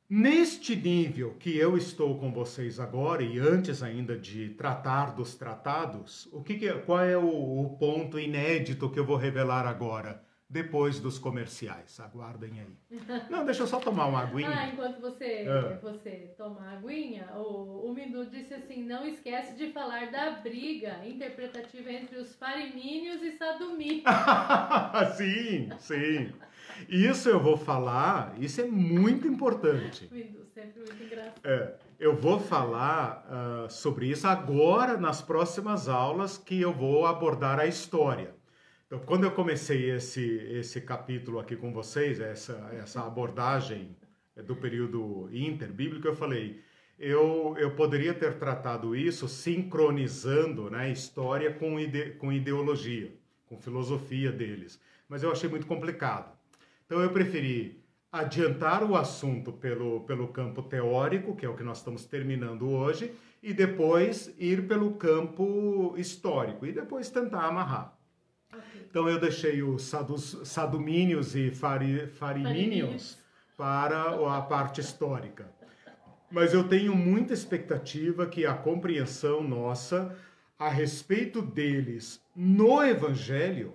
Speaker 1: Neste nível que eu estou com vocês agora, e antes ainda de tratar dos tratados, o que, que é, qual é o, o ponto inédito que eu vou revelar agora? Depois dos comerciais. Aguardem aí. Não, deixa eu só tomar uma aguinha.
Speaker 2: Ah, enquanto você, é. você toma a aguinha, o, o Mindu disse assim, não esquece de falar da briga interpretativa entre os farimínios e sadumi.
Speaker 1: sim, sim. Isso eu vou falar, isso é muito importante.
Speaker 2: Mindu, sempre muito engraçado.
Speaker 1: É, eu vou falar uh, sobre isso agora nas próximas aulas que eu vou abordar a história. Então, quando eu comecei esse, esse capítulo aqui com vocês, essa, essa abordagem do período interbíblico, eu falei, eu, eu poderia ter tratado isso sincronizando né, história com, ide, com ideologia, com filosofia deles, mas eu achei muito complicado. Então eu preferi adiantar o assunto pelo, pelo campo teórico, que é o que nós estamos terminando hoje, e depois ir pelo campo histórico e depois tentar amarrar. Okay. Então eu deixei os sadus, sadumínios e fari, farimínios para a parte histórica. Mas eu tenho muita expectativa que a compreensão nossa a respeito deles no Evangelho,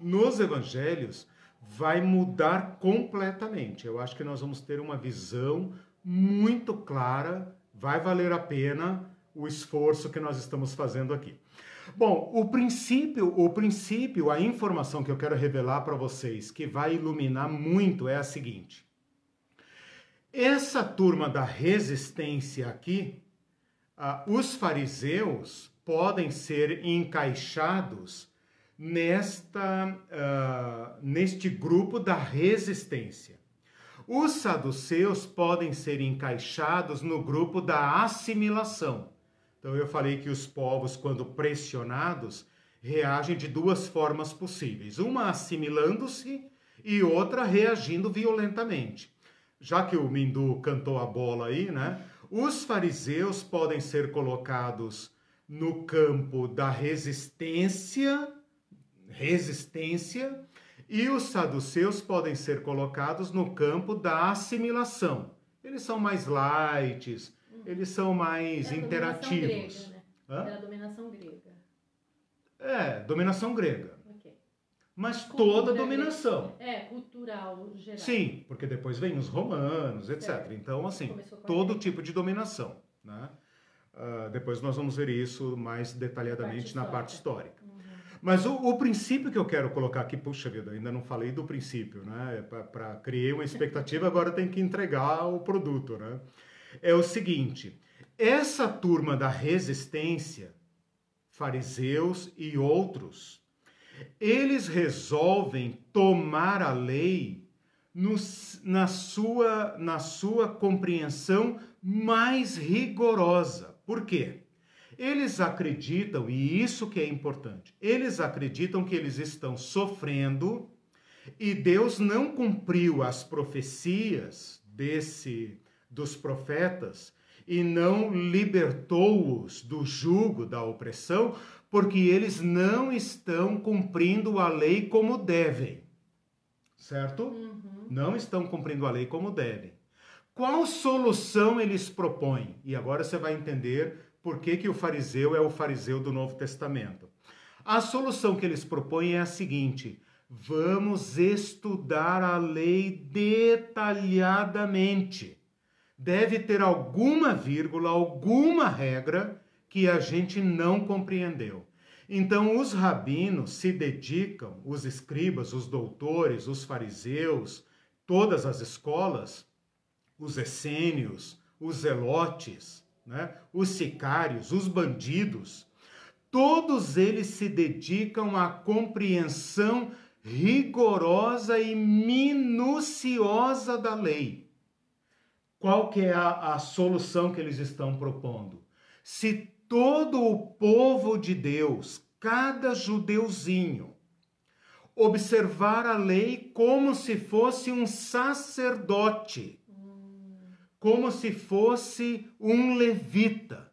Speaker 1: nos Evangelhos, vai mudar completamente. Eu acho que nós vamos ter uma visão muito clara, vai valer a pena o esforço que nós estamos fazendo aqui. Bom, o princípio, o princípio, a informação que eu quero revelar para vocês, que vai iluminar muito, é a seguinte. Essa turma da resistência aqui, uh, os fariseus podem ser encaixados nesta, uh, neste grupo da resistência. Os saduceus podem ser encaixados no grupo da assimilação. Então, eu falei que os povos, quando pressionados, reagem de duas formas possíveis: uma assimilando-se e outra reagindo violentamente. Já que o Mindu cantou a bola aí, né? Os fariseus podem ser colocados no campo da resistência, resistência, e os saduceus podem ser colocados no campo da assimilação. Eles são mais light, eles são mais é interativos.
Speaker 2: Grega, né? É a dominação grega.
Speaker 1: É, dominação grega. Mas Cultura toda dominação.
Speaker 2: É, cultural geral.
Speaker 1: Sim, porque depois vem os romanos, etc. Certo. Então, assim, todo tipo de dominação. Né? Uh, depois nós vamos ver isso mais detalhadamente parte na parte histórica. Uhum. Mas o, o, princípio que eu quero colocar aqui, puxa vida, ainda não falei do princípio, né? É Para criar uma expectativa, agora tem que entregar o produto, né? É o seguinte: essa turma da resistência, fariseus e outros, eles resolvem tomar a lei no, na, sua, na sua compreensão mais rigorosa por quê? Eles acreditam, e isso que é importante, eles acreditam que eles estão sofrendo e Deus não cumpriu as profecias desse dos profetas e não libertou-os do jugo da opressão, porque eles não estão cumprindo a lei como devem. Certo? Uhum. Não estão cumprindo a lei como devem. Qual solução eles propõem? E agora você vai entender por que, que o fariseu é o fariseu do Novo Testamento. A solução que eles propõem é a seguinte: vamos estudar a lei detalhadamente. Deve ter alguma vírgula, alguma regra que a gente não compreendeu. Então, os rabinos se dedicam, os escribas, os doutores, os fariseus, todas as escolas, os essênios, os zelotes, né? os sicários, os bandidos, todos eles se dedicam à compreensão rigorosa e minuciosa da lei. Qual que é a, a solução que eles estão propondo? Se todo o povo de Deus, cada judeuzinho, observar a lei como se fosse um sacerdote, como se fosse um levita.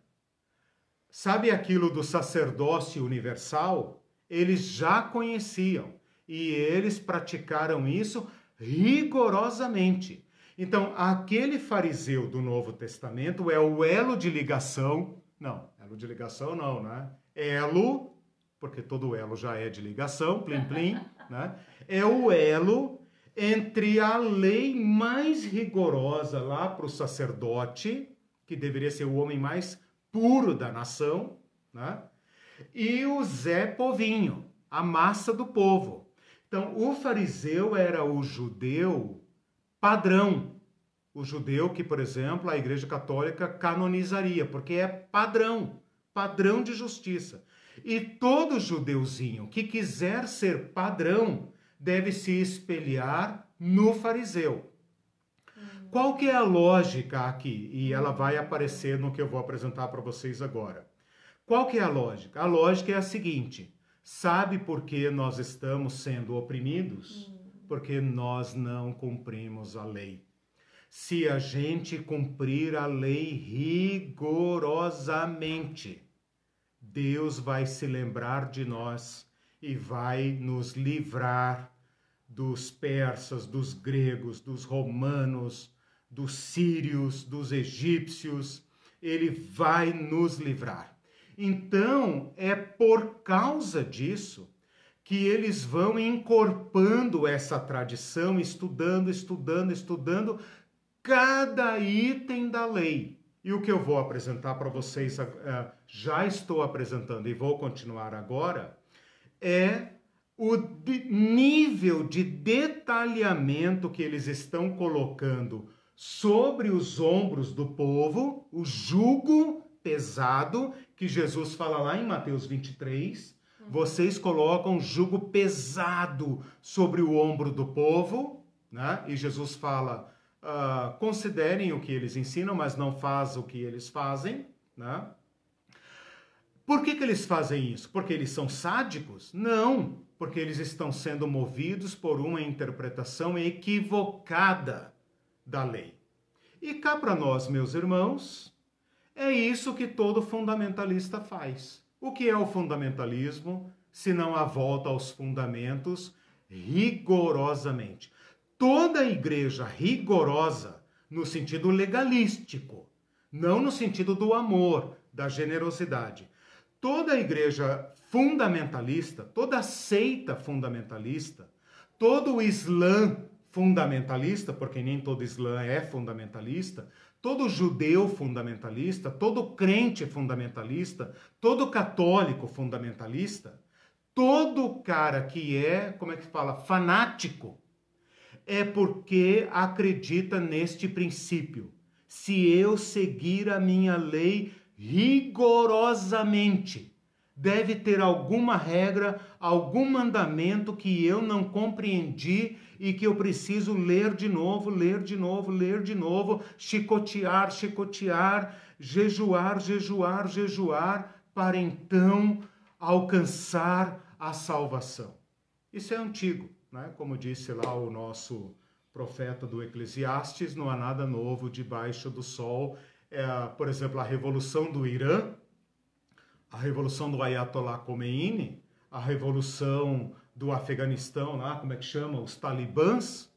Speaker 1: Sabe aquilo do sacerdócio universal? Eles já conheciam e eles praticaram isso rigorosamente. Então, aquele fariseu do Novo Testamento é o elo de ligação. Não, elo de ligação não, né? Elo, porque todo elo já é de ligação, plim plim, né? É o elo entre a lei mais rigorosa lá para o sacerdote, que deveria ser o homem mais puro da nação, né? e o Zé Povinho, a massa do povo. Então, o fariseu era o judeu padrão. O judeu que, por exemplo, a Igreja Católica canonizaria, porque é padrão, padrão de justiça. E todo judeuzinho que quiser ser padrão deve se espelhar no fariseu. Qual que é a lógica aqui? E ela vai aparecer no que eu vou apresentar para vocês agora. Qual que é a lógica? A lógica é a seguinte: sabe por que nós estamos sendo oprimidos? Porque nós não cumprimos a lei. Se a gente cumprir a lei rigorosamente, Deus vai se lembrar de nós e vai nos livrar dos persas, dos gregos, dos romanos, dos sírios, dos egípcios. Ele vai nos livrar. Então, é por causa disso que eles vão encorpando essa tradição, estudando, estudando, estudando cada item da lei. E o que eu vou apresentar para vocês, já estou apresentando e vou continuar agora, é o nível de detalhamento que eles estão colocando sobre os ombros do povo, o jugo pesado que Jesus fala lá em Mateus 23. Vocês colocam jugo pesado sobre o ombro do povo, né? E Jesus fala: uh, considerem o que eles ensinam, mas não faz o que eles fazem, né? Por que, que eles fazem isso? Porque eles são sádicos? Não, porque eles estão sendo movidos por uma interpretação equivocada da lei. E cá para nós, meus irmãos, é isso que todo fundamentalista faz. O que é o fundamentalismo, se não a volta aos fundamentos rigorosamente? Toda igreja rigorosa, no sentido legalístico, não no sentido do amor, da generosidade. Toda igreja fundamentalista, toda seita fundamentalista, todo o Islã fundamentalista, porque nem todo Islã é fundamentalista, todo judeu fundamentalista, todo crente fundamentalista, todo católico fundamentalista, todo cara que é, como é que fala, fanático, é porque acredita neste princípio. Se eu seguir a minha lei rigorosamente, deve ter alguma regra, algum mandamento que eu não compreendi e que eu preciso ler de novo, ler de novo, ler de novo, chicotear, chicotear, jejuar, jejuar, jejuar, para então alcançar a salvação. Isso é antigo, né? como disse lá o nosso profeta do Eclesiastes, não há nada novo debaixo do sol. É, por exemplo, a revolução do Irã, a revolução do Ayatollah Khomeini, a revolução do Afeganistão, lá, como é que chama? Os talibãs.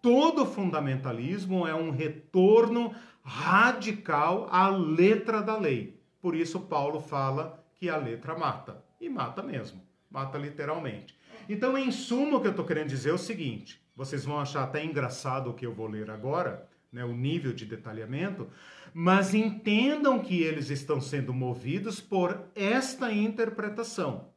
Speaker 1: Todo fundamentalismo é um retorno radical à letra da lei. Por isso, Paulo fala que a letra mata. E mata mesmo, mata literalmente. Então, em suma, o que eu estou querendo dizer é o seguinte: vocês vão achar até engraçado o que eu vou ler agora, né, o nível de detalhamento, mas entendam que eles estão sendo movidos por esta interpretação.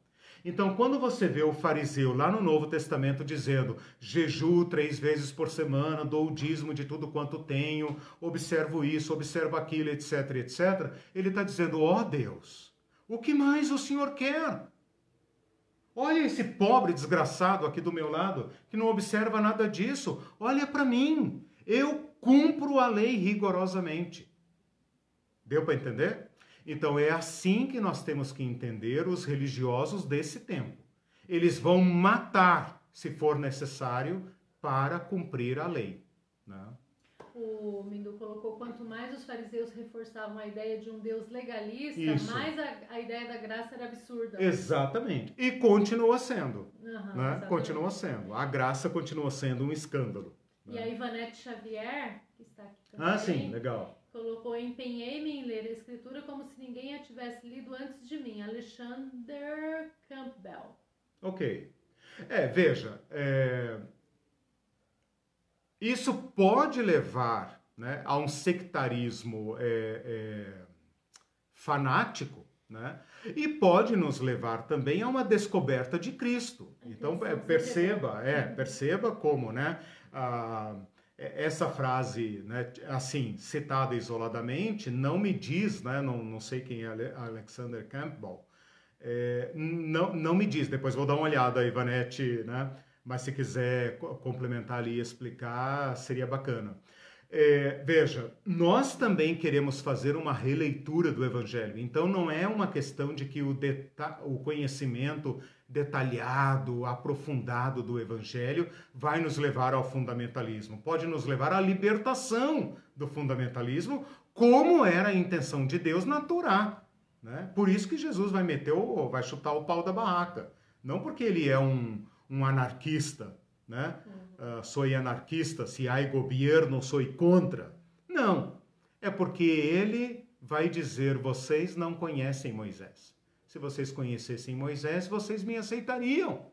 Speaker 1: Então, quando você vê o fariseu lá no Novo Testamento dizendo jejuo três vezes por semana, dou o dízimo de tudo quanto tenho, observo isso, observo aquilo, etc, etc, ele está dizendo: ó oh, Deus, o que mais o Senhor quer? Olha esse pobre desgraçado aqui do meu lado, que não observa nada disso. Olha para mim, eu cumpro a lei rigorosamente. Deu para entender? Então é assim que nós temos que entender os religiosos desse tempo. Eles vão matar, se for necessário, para cumprir a lei. Né?
Speaker 2: O Mindu colocou: quanto mais os fariseus reforçavam a ideia de um Deus legalista, Isso. mais a, a, ideia da graça era absurda.
Speaker 1: Exatamente. E continua sendo. Uhum, né? Continua sendo. A graça continua sendo um escândalo.
Speaker 2: E né? a Ivanete Xavier, que está aqui
Speaker 1: também. Ah, sim, legal
Speaker 2: colocou: Empenhei-me em ler a escritura como se ninguém a tivesse lido antes de mim. Alexander Campbell.
Speaker 1: Ok. É, veja, é... isso pode levar né, a um sectarismo é, é, fanático, né? E pode nos levar também a uma descoberta de Cristo. Então, é, perceba, é, perceba como, né? A, é, essa frase, né, assim, citada isoladamente, não me diz, né, não, não sei quem é Alexander Campbell, é, não, não me diz, depois vou dar uma olhada, Ivanete, né, mas se quiser complementar ali e explicar, seria bacana. É, veja, nós também queremos fazer uma releitura do Evangelho, então não é uma questão de que o, o conhecimento detalhado, aprofundado do Evangelho, vai nos levar ao fundamentalismo. Pode nos levar à libertação do fundamentalismo, como era a intenção de Deus na Torá. Né? Por isso que Jesus vai meter o, vai chutar o pau da barraca. Não porque ele é um, um anarquista, né? Uhum. Uh, sou anarquista, se há governo, sou contra. Não. É porque ele vai dizer: vocês não conhecem Moisés. Se vocês conhecessem Moisés, vocês me aceitariam.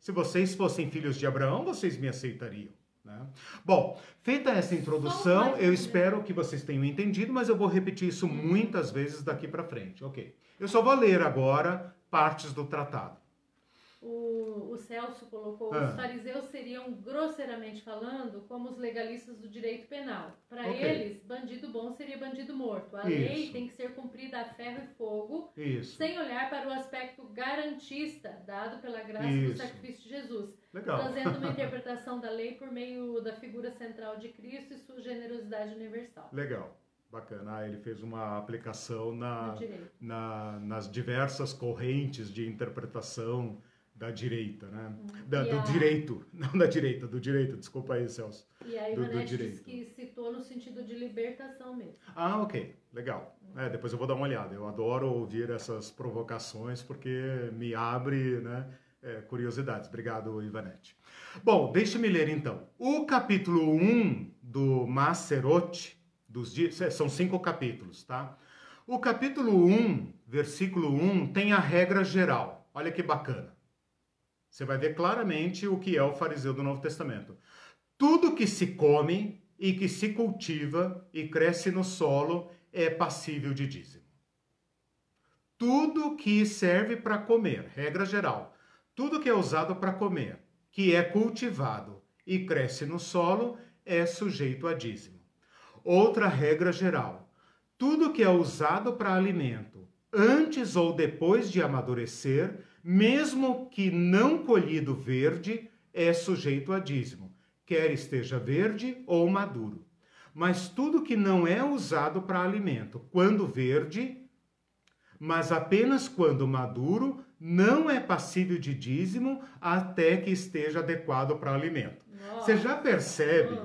Speaker 1: Se vocês fossem filhos de Abraão, vocês me aceitariam. Né? Bom, feita essa introdução, eu espero que vocês tenham entendido, mas eu vou repetir isso muitas vezes daqui para frente. Ok. Eu só vou ler agora partes do tratado
Speaker 2: o, o Celso colocou, ah. os fariseus seriam, grosseiramente falando, como os legalistas do direito penal. Para okay. eles, bandido bom seria bandido morto. A Isso. lei tem que ser cumprida a ferro e fogo, Isso. sem olhar para o aspecto garantista dado pela graça Isso. do sacrifício de Jesus. Legal. Trazendo uma interpretação da lei por meio da figura central de Cristo e sua generosidade universal.
Speaker 1: Legal. Bacana. Ah, ele fez uma aplicação na, na, nas diversas correntes de interpretação da direita, né? Hum. Da, do a... direito, não da direita, do direito, desculpa aí, Celso.
Speaker 2: E a Ivanete diz que citou no sentido de libertação mesmo.
Speaker 1: Ah, ok, legal. Hum. É, depois eu vou dar uma olhada. Eu adoro ouvir essas provocações porque me abre né, é, curiosidades. Obrigado, Ivanete. Bom, deixe-me ler então. O capítulo 1 do Macerote, dos dias, são cinco capítulos, tá? O capítulo 1, versículo 1, tem a regra geral. Olha que bacana. Você vai ver claramente o que é o fariseu do Novo Testamento. Tudo que se come e que se cultiva e cresce no solo é passível de dízimo. Tudo que serve para comer, regra geral, tudo que é usado para comer, que é cultivado e cresce no solo, é sujeito a dízimo. Outra regra geral: tudo que é usado para alimento, antes ou depois de amadurecer, mesmo que não colhido verde, é sujeito a dízimo, quer esteja verde ou maduro. Mas tudo que não é usado para alimento, quando verde, mas apenas quando maduro, não é passível de dízimo até que esteja adequado para alimento. Você já percebe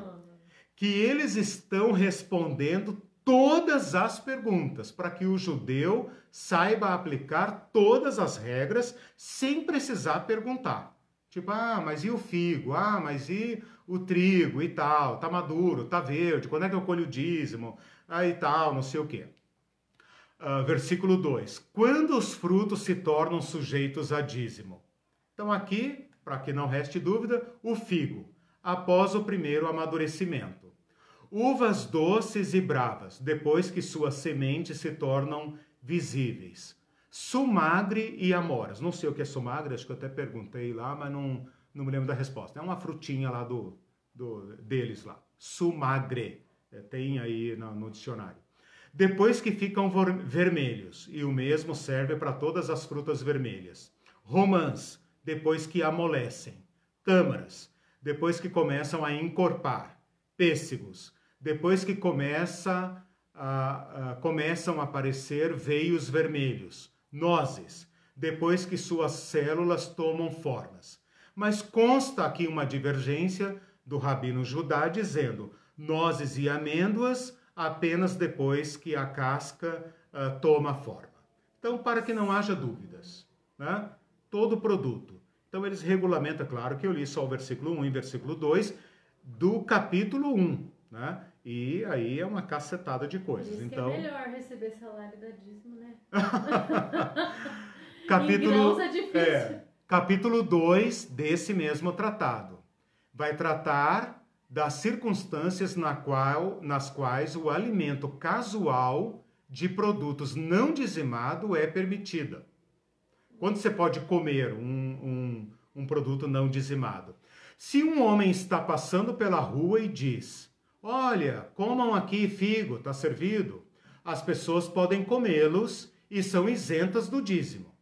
Speaker 1: que eles estão respondendo todas as perguntas para que o judeu saiba aplicar todas as regras sem precisar perguntar. Tipo, ah, mas e o figo? Ah, mas e o trigo e tal? Tá maduro, tá verde, quando é que eu colho o dízimo? Ah, e tal, não sei o quê. Uh, versículo 2: Quando os frutos se tornam sujeitos a dízimo? Então, aqui, para que não reste dúvida, o figo, após o primeiro amadurecimento uvas doces e bravas, depois que suas sementes se tornam visíveis. Sumagre e amoras. Não sei o que é sumagre, acho que eu até perguntei lá, mas não, não me lembro da resposta. É uma frutinha lá do, do deles lá. Sumagre. É, tem aí no, no dicionário. Depois que ficam vermelhos, e o mesmo serve para todas as frutas vermelhas. Romãs, depois que amolecem. Tâmaras, depois que começam a encorpar. Pêssegos, depois que começa a, a, começam a aparecer veios vermelhos, nozes, depois que suas células tomam formas. Mas consta aqui uma divergência do rabino Judá dizendo nozes e amêndoas apenas depois que a casca uh, toma forma. Então, para que não haja dúvidas, né? todo produto. Então, eles regulamentam, claro que eu li só o versículo 1 e versículo 2 do capítulo 1, né? E aí é uma cacetada de coisas.
Speaker 2: Diz
Speaker 1: então,
Speaker 2: é melhor receber salário da dízimo, né?
Speaker 1: capítulo, é difícil. É, capítulo 2 desse mesmo tratado. Vai tratar das circunstâncias na qual, nas quais o alimento casual de produtos não dizimado é permitida. Quando você pode comer um, um, um produto não dizimado? Se um homem está passando pela rua e diz Olha, comam aqui figo, está servido. As pessoas podem comê-los e são isentas do dízimo.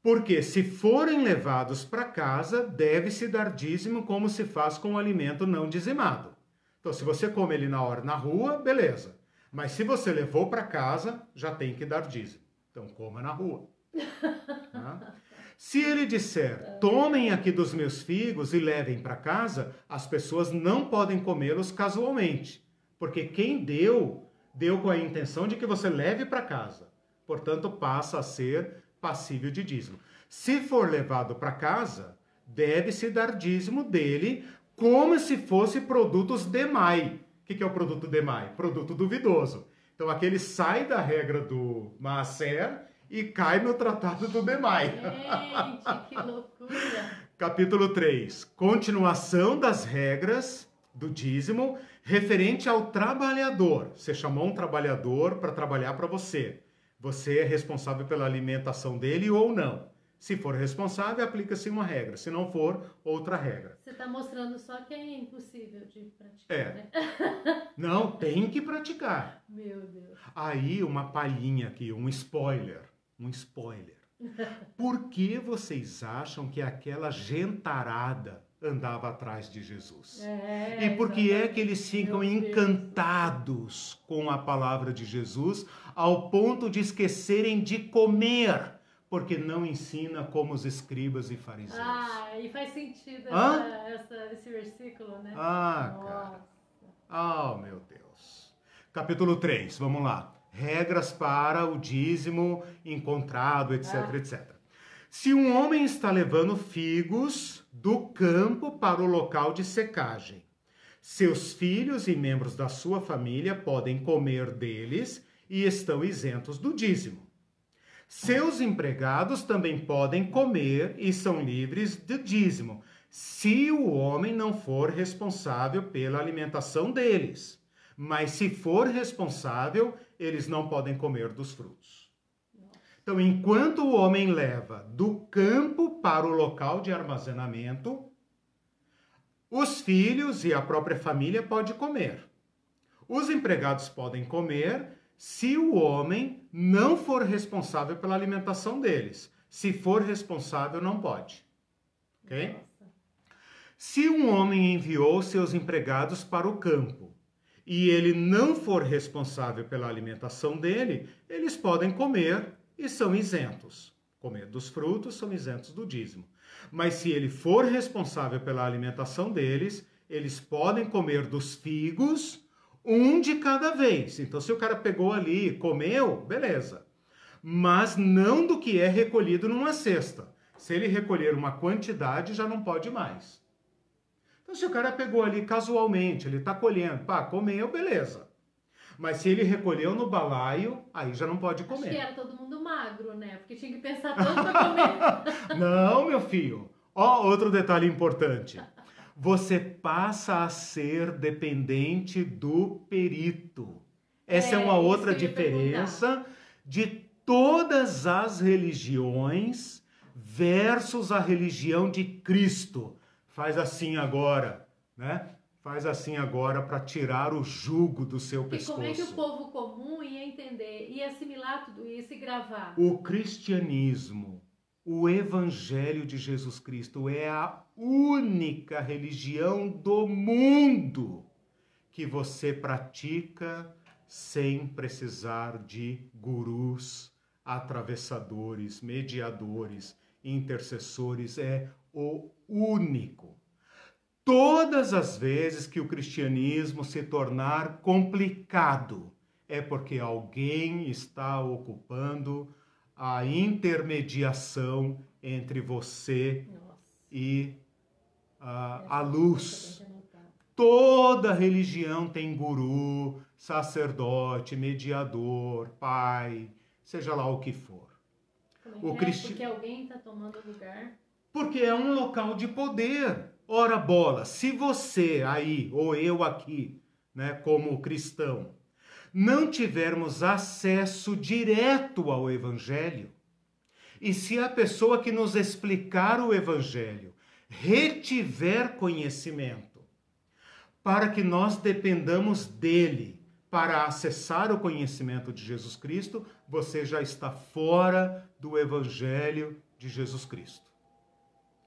Speaker 1: Porque se forem levados para casa, deve-se dar dízimo como se faz com o alimento não dizimado. Então, se você come ele na hora na rua, beleza. Mas se você levou para casa, já tem que dar dízimo. Então, coma na rua. Se ele disser, tomem aqui dos meus figos e levem para casa, as pessoas não podem comê-los casualmente, porque quem deu, deu com a intenção de que você leve para casa. Portanto, passa a ser passível de dízimo. Se for levado para casa, deve-se dar dízimo dele como se fosse produtos demai. O que é o produto demai? Produto duvidoso. Então aquele sai da regra do Maaser e cai no tratado do demai.
Speaker 2: Gente, que loucura!
Speaker 1: Capítulo 3. Continuação das regras do dízimo referente ao trabalhador. Você chamou um trabalhador para trabalhar para você. Você é responsável pela alimentação dele ou não. Se for responsável, aplica-se uma regra. Se não for, outra regra.
Speaker 2: Você está mostrando só que é impossível de praticar,
Speaker 1: É.
Speaker 2: né?
Speaker 1: Não, tem que praticar.
Speaker 2: Meu Deus.
Speaker 1: Aí, uma palhinha aqui, um spoiler. Um spoiler. Por que vocês acham que aquela gentarada andava atrás de Jesus?
Speaker 2: É,
Speaker 1: E por que é que eles ficam encantados com a palavra de Jesus ao ponto de esquecerem de comer? Porque não ensina como os escribas e fariseus.
Speaker 2: Ah, e faz sentido essa, essa- esse versículo, né?
Speaker 1: Ah, cara. Ah, meu Deus. Capítulo 3, vamos lá. Regras para o dízimo encontrado, etc,
Speaker 2: Ah.
Speaker 1: etc. Se um homem está levando figos do campo para o local de secagem, seus filhos e membros da sua família podem comer deles e estão isentos do dízimo. Seus empregados também podem comer e são livres de dízimo, se o homem não for responsável pela alimentação deles. Mas se for responsável, eles não podem comer dos frutos. Então, enquanto o homem leva do campo para o local de armazenamento, os filhos e a própria família podem comer. Os empregados podem comer se o homem não for responsável pela alimentação deles. Se for responsável, não pode. Ok? Se um homem enviou seus empregados para o campo e ele não for responsável pela alimentação dele, eles podem comer e são isentos. Comer dos frutos são isentos do dízimo. Mas se ele for responsável pela alimentação deles, eles podem comer dos figos, um de cada vez. Então, se o cara pegou ali comeu, beleza. Mas não do que é recolhido numa cesta. Se ele recolher uma quantidade, já não pode mais. Então, se o cara pegou ali casualmente, ele está colhendo, pá, comeu, beleza. Mas se ele recolheu no balaio, aí já não pode
Speaker 2: Acho que
Speaker 1: comer.
Speaker 2: era todo mundo magro, né? Porque tinha que pensar tanto pra comer.
Speaker 1: Não, meu filho. Ó, outro detalhe importante. Você passa a ser dependente do perito. Essa é,
Speaker 2: É,
Speaker 1: uma outra diferença de todas as religiões versus a religião de Cristo. Faz assim agora, né? Faz assim agora para tirar o jugo do seu
Speaker 2: E
Speaker 1: pescoço.
Speaker 2: como é que o povo comum ia entender, ia assimilar tudo isso e gravar?
Speaker 1: O cristianismo, o evangelho de Jesus Cristo é a única religião do mundo que você pratica sem precisar de gurus, atravessadores, mediadores, intercessores. É o único. Todas as vezes que o cristianismo se tornar complicado, é porque alguém está ocupando a intermediação entre você
Speaker 2: Nossa.
Speaker 1: e a, a
Speaker 2: essa
Speaker 1: luz. Toda religião tem guru, sacerdote, mediador, pai, seja lá o que for.
Speaker 2: Como é
Speaker 1: O
Speaker 2: é?
Speaker 1: cristi-
Speaker 2: Porque alguém tá tomando lugar.
Speaker 1: Porque é um local de poder. Ora bola, se você aí, ou eu aqui, né, como cristão, não tivermos acesso direto ao evangelho, e se a pessoa que nos explicar o evangelho retiver conhecimento, para que nós dependamos dele para acessar o conhecimento de Jesus Cristo, você já está fora do evangelho de Jesus Cristo.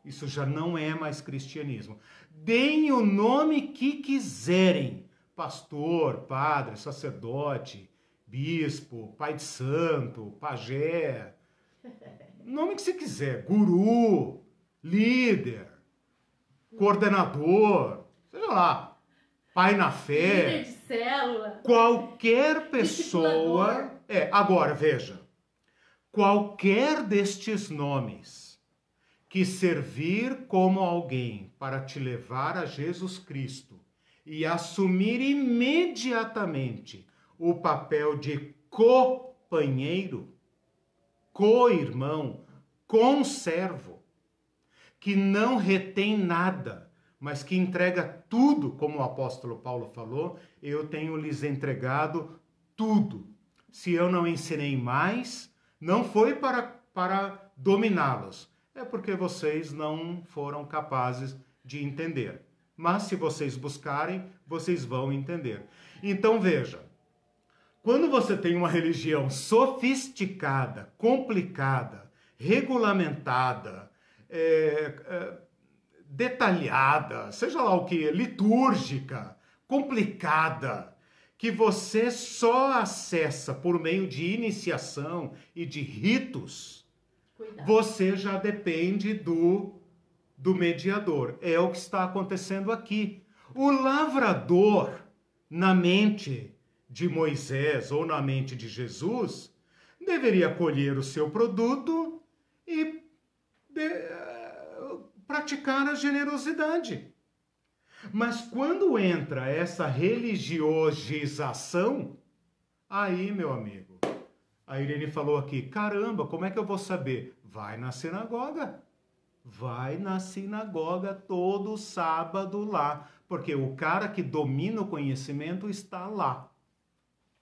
Speaker 1: Isso já não é mais cristianismo. Deem o nome que quiserem: pastor, padre, sacerdote, bispo, pai de santo, pajé. nome que você quiser, guru, líder, coordenador, seja lá, pai na fé.
Speaker 2: Líder de célula.
Speaker 1: Qualquer pessoa. É, agora veja. Qualquer destes nomes que servir como alguém para te levar a Jesus Cristo e assumir imediatamente o papel de companheiro, co-irmão, conservo, que não retém nada, mas que entrega tudo, como o apóstolo Paulo falou, eu tenho lhes entregado tudo. Se eu não ensinei mais, não foi para, para dominá-los, é porque vocês não foram capazes de entender. Mas se vocês buscarem, vocês vão entender. Então veja, quando você tem uma religião sofisticada, complicada, regulamentada, é, é, detalhada, seja lá o que, litúrgica, complicada, que você só acessa por meio de iniciação e de ritos, Cuidado. você já depende do, do mediador. É o que está acontecendo aqui. O lavrador, na mente de Moisés ou na mente de Jesus, deveria colher o seu produto e de, uh, praticar a generosidade. Mas quando entra essa religiosização, aí, meu amigo, a Irene falou aqui: caramba, como é que eu vou saber? Vai na sinagoga. Vai na sinagoga todo sábado lá, porque o cara que domina o conhecimento está lá.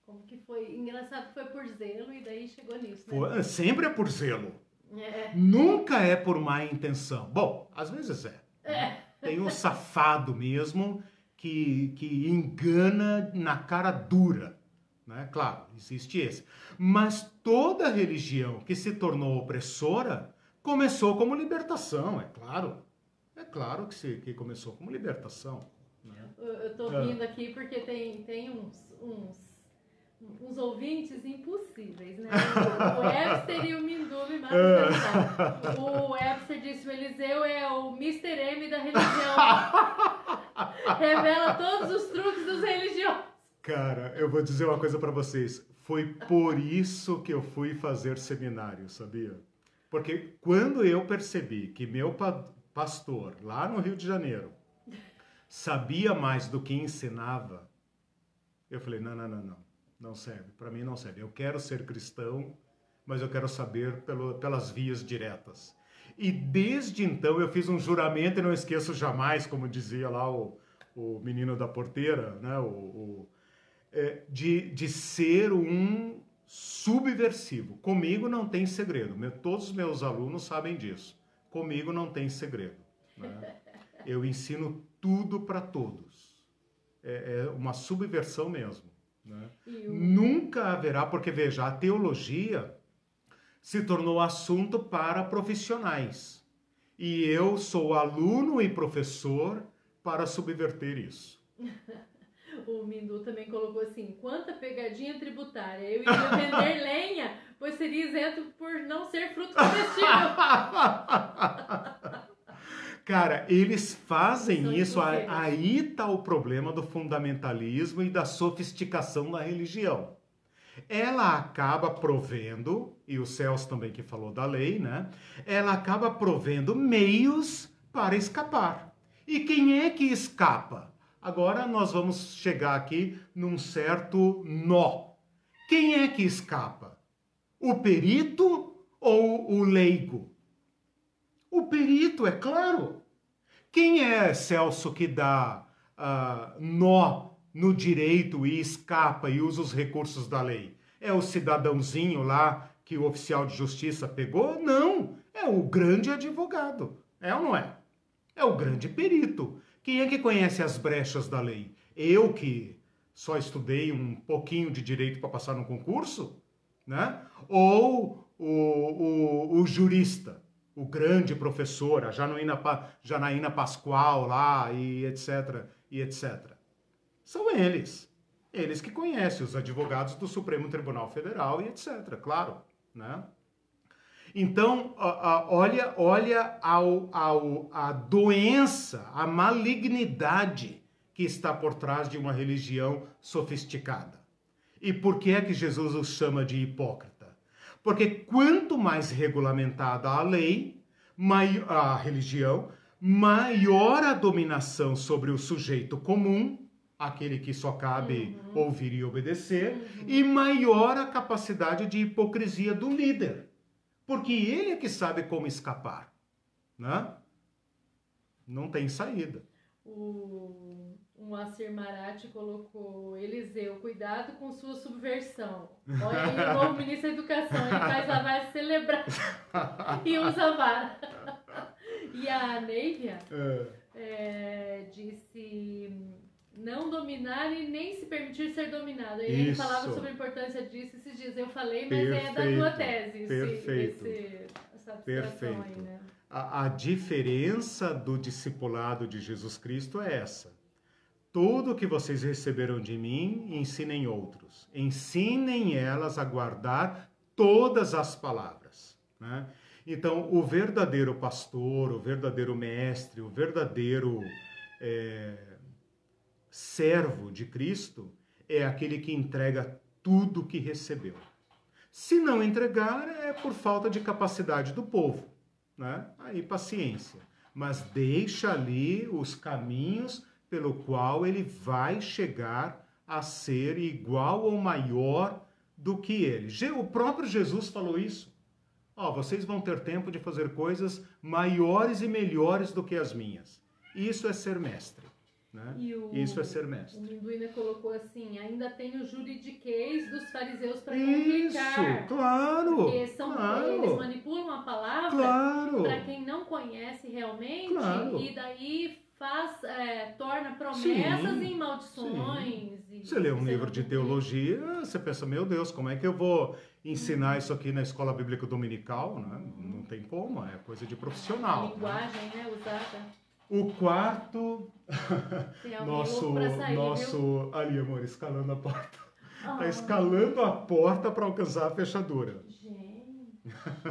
Speaker 2: Como que foi? Engraçado que foi por zelo e daí chegou nisso,
Speaker 1: né? Foi, sempre é por zelo. É. Nunca é por má intenção. Bom, às vezes é. é. Tem um safado mesmo que, que engana na cara dura. Né? Claro, existe esse. Mas toda religião que se tornou opressora começou como libertação, é claro. É claro que, se, que começou como libertação. Né?
Speaker 2: Eu estou rindo aqui porque tem, tem uns, uns uns ouvintes impossíveis, né? O Webster e o Mindume maravilhoso. O Webster disse: o Eliseu é o Mr. M da religião. Revela todos os truques dos religiosos.
Speaker 1: Cara, eu vou dizer uma coisa para vocês. Foi por isso que eu fui fazer seminário, sabia? Porque quando eu percebi que meu pastor, lá no Rio de Janeiro, sabia mais do que ensinava, eu falei: não, não, não, não não serve. Para mim não serve. Eu quero ser cristão, mas eu quero saber pelo, pelas vias diretas. E desde então eu fiz um juramento e não esqueço jamais, como dizia lá o, o menino da porteira, né? o, o é, de, de ser um subversivo. Comigo não tem segredo. Meu, todos os meus alunos sabem disso. Comigo não tem segredo. Né? Eu ensino tudo para todos. É, é uma subversão mesmo. Né? O... Nunca haverá, porque veja, a teologia se tornou assunto para profissionais. E eu sou aluno e professor para subverter isso.
Speaker 2: o Mindu também colocou assim: quanta pegadinha tributária. Eu iria vender lenha, pois seria isento por não ser fruto comestível.
Speaker 1: Cara, eles fazem isso, aí está o problema do fundamentalismo e da sofisticação da religião. Ela acaba provendo, e o Celso também que falou da lei, né? Ela acaba provendo meios para escapar. E quem é que escapa? Agora nós vamos chegar aqui num certo nó. Quem é que escapa? O perito ou o leigo? O perito, é claro. Quem é, Celso, que dá uh, nó no direito e escapa e usa os recursos da lei? É o cidadãozinho lá que o oficial de justiça pegou? Não, é o grande advogado. É ou não é? É o grande perito. Quem é que conhece as brechas da lei? Eu que só estudei um pouquinho de direito para passar no concurso? Né? Ou o, o, o jurista? o grande professor, a Janaína, Janaína Pascoal lá e etc, e etc. São eles. Eles que conhecem os advogados do Supremo Tribunal Federal e etc, claro, né? Então, olha, olha ao, ao, a doença, a malignidade que está por trás de uma religião sofisticada. E por que é que Jesus os chama de hipócrita? Porque quanto mais regulamentada a lei, a religião, maior a dominação sobre o sujeito comum, aquele que só cabe uhum. ouvir e obedecer, uhum. e maior a capacidade de hipocrisia do líder. Porque ele é que sabe como escapar. Né? Não tem saída.
Speaker 2: O Moacir Marati colocou Eliseu, cuidado com sua subversão. Olha aí o novo ministro da Educação, ele faz a vara celebrar e usa a vara. E a Neivia é. É, disse não dominar e nem se permitir ser dominado. E ele falava sobre a importância disso esses dias. Eu falei, mas Perfeito. é da tua tese.
Speaker 1: Perfeito. Esse, essa Perfeito. Aí, né? a, a diferença do discipulado de Jesus Cristo é essa. Tudo que vocês receberam de mim, ensinem outros. Ensinem elas a guardar todas as palavras. Né? Então, o verdadeiro pastor, o verdadeiro mestre, o verdadeiro é, servo de Cristo é aquele que entrega tudo que recebeu. Se não entregar, é por falta de capacidade do povo. Né? Aí, paciência. Mas deixa ali os caminhos pelo qual ele vai chegar a ser igual ou maior do que ele. O próprio Jesus falou isso. Ó, oh, vocês vão ter tempo de fazer coisas maiores e melhores do que as minhas. Isso é ser mestre. Né? O, Isso é ser mestre. O
Speaker 2: Minduína colocou assim: ainda tem o juridiquês dos fariseus para complicar.
Speaker 1: Isso, claro.
Speaker 2: Porque são, claro. eles manipulam a palavra claro. para quem não conhece realmente claro. e daí faz, é, torna promessas sim, em maldições. E
Speaker 1: você lê um livro de teologia, você pensa: meu Deus, como é que eu vou ensinar isso aqui na escola bíblica dominical? Né? Não tem como, é coisa de profissional.
Speaker 2: A linguagem né? né usada.
Speaker 1: O quarto, nosso, sair, nosso ali, amor, escalando a porta. Oh. Tá escalando a porta para alcançar a fechadura.
Speaker 2: Gente, que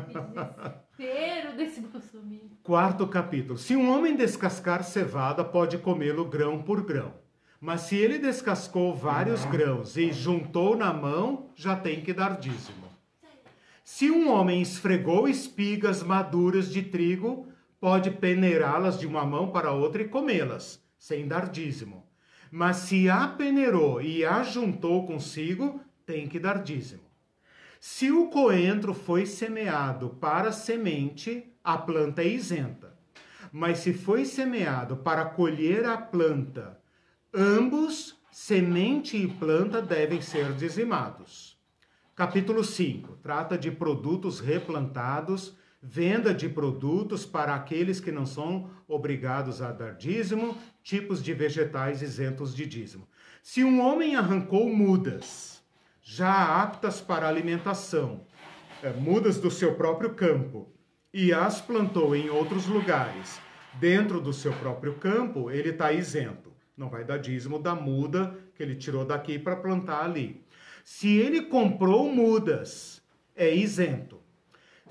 Speaker 2: desespero desse Bolsonaro.
Speaker 1: Quarto capítulo. Se um homem descascar cevada, pode comê-lo grão por grão. Mas se ele descascou vários grãos e juntou na mão, já tem que dar dízimo. Se um homem esfregou espigas maduras de trigo, pode peneirá-las de uma mão para outra e comê-las, sem dar dízimo. Mas se a peneirou e a juntou consigo, tem que dar dízimo. Se o coentro foi semeado para semente, a planta é isenta. Mas se foi semeado para colher a planta, ambos, semente e planta, devem ser dizimados. Capítulo 5 trata de produtos replantados venda de produtos para aqueles que não são obrigados a dar dízimo, tipos de vegetais isentos de dízimo. Se um homem arrancou mudas, já aptas para alimentação, é, mudas do seu próprio campo, e as plantou em outros lugares, dentro do seu próprio campo, ele está isento. Não vai dar dízimo da muda que ele tirou daqui para plantar ali. Se ele comprou mudas, é isento.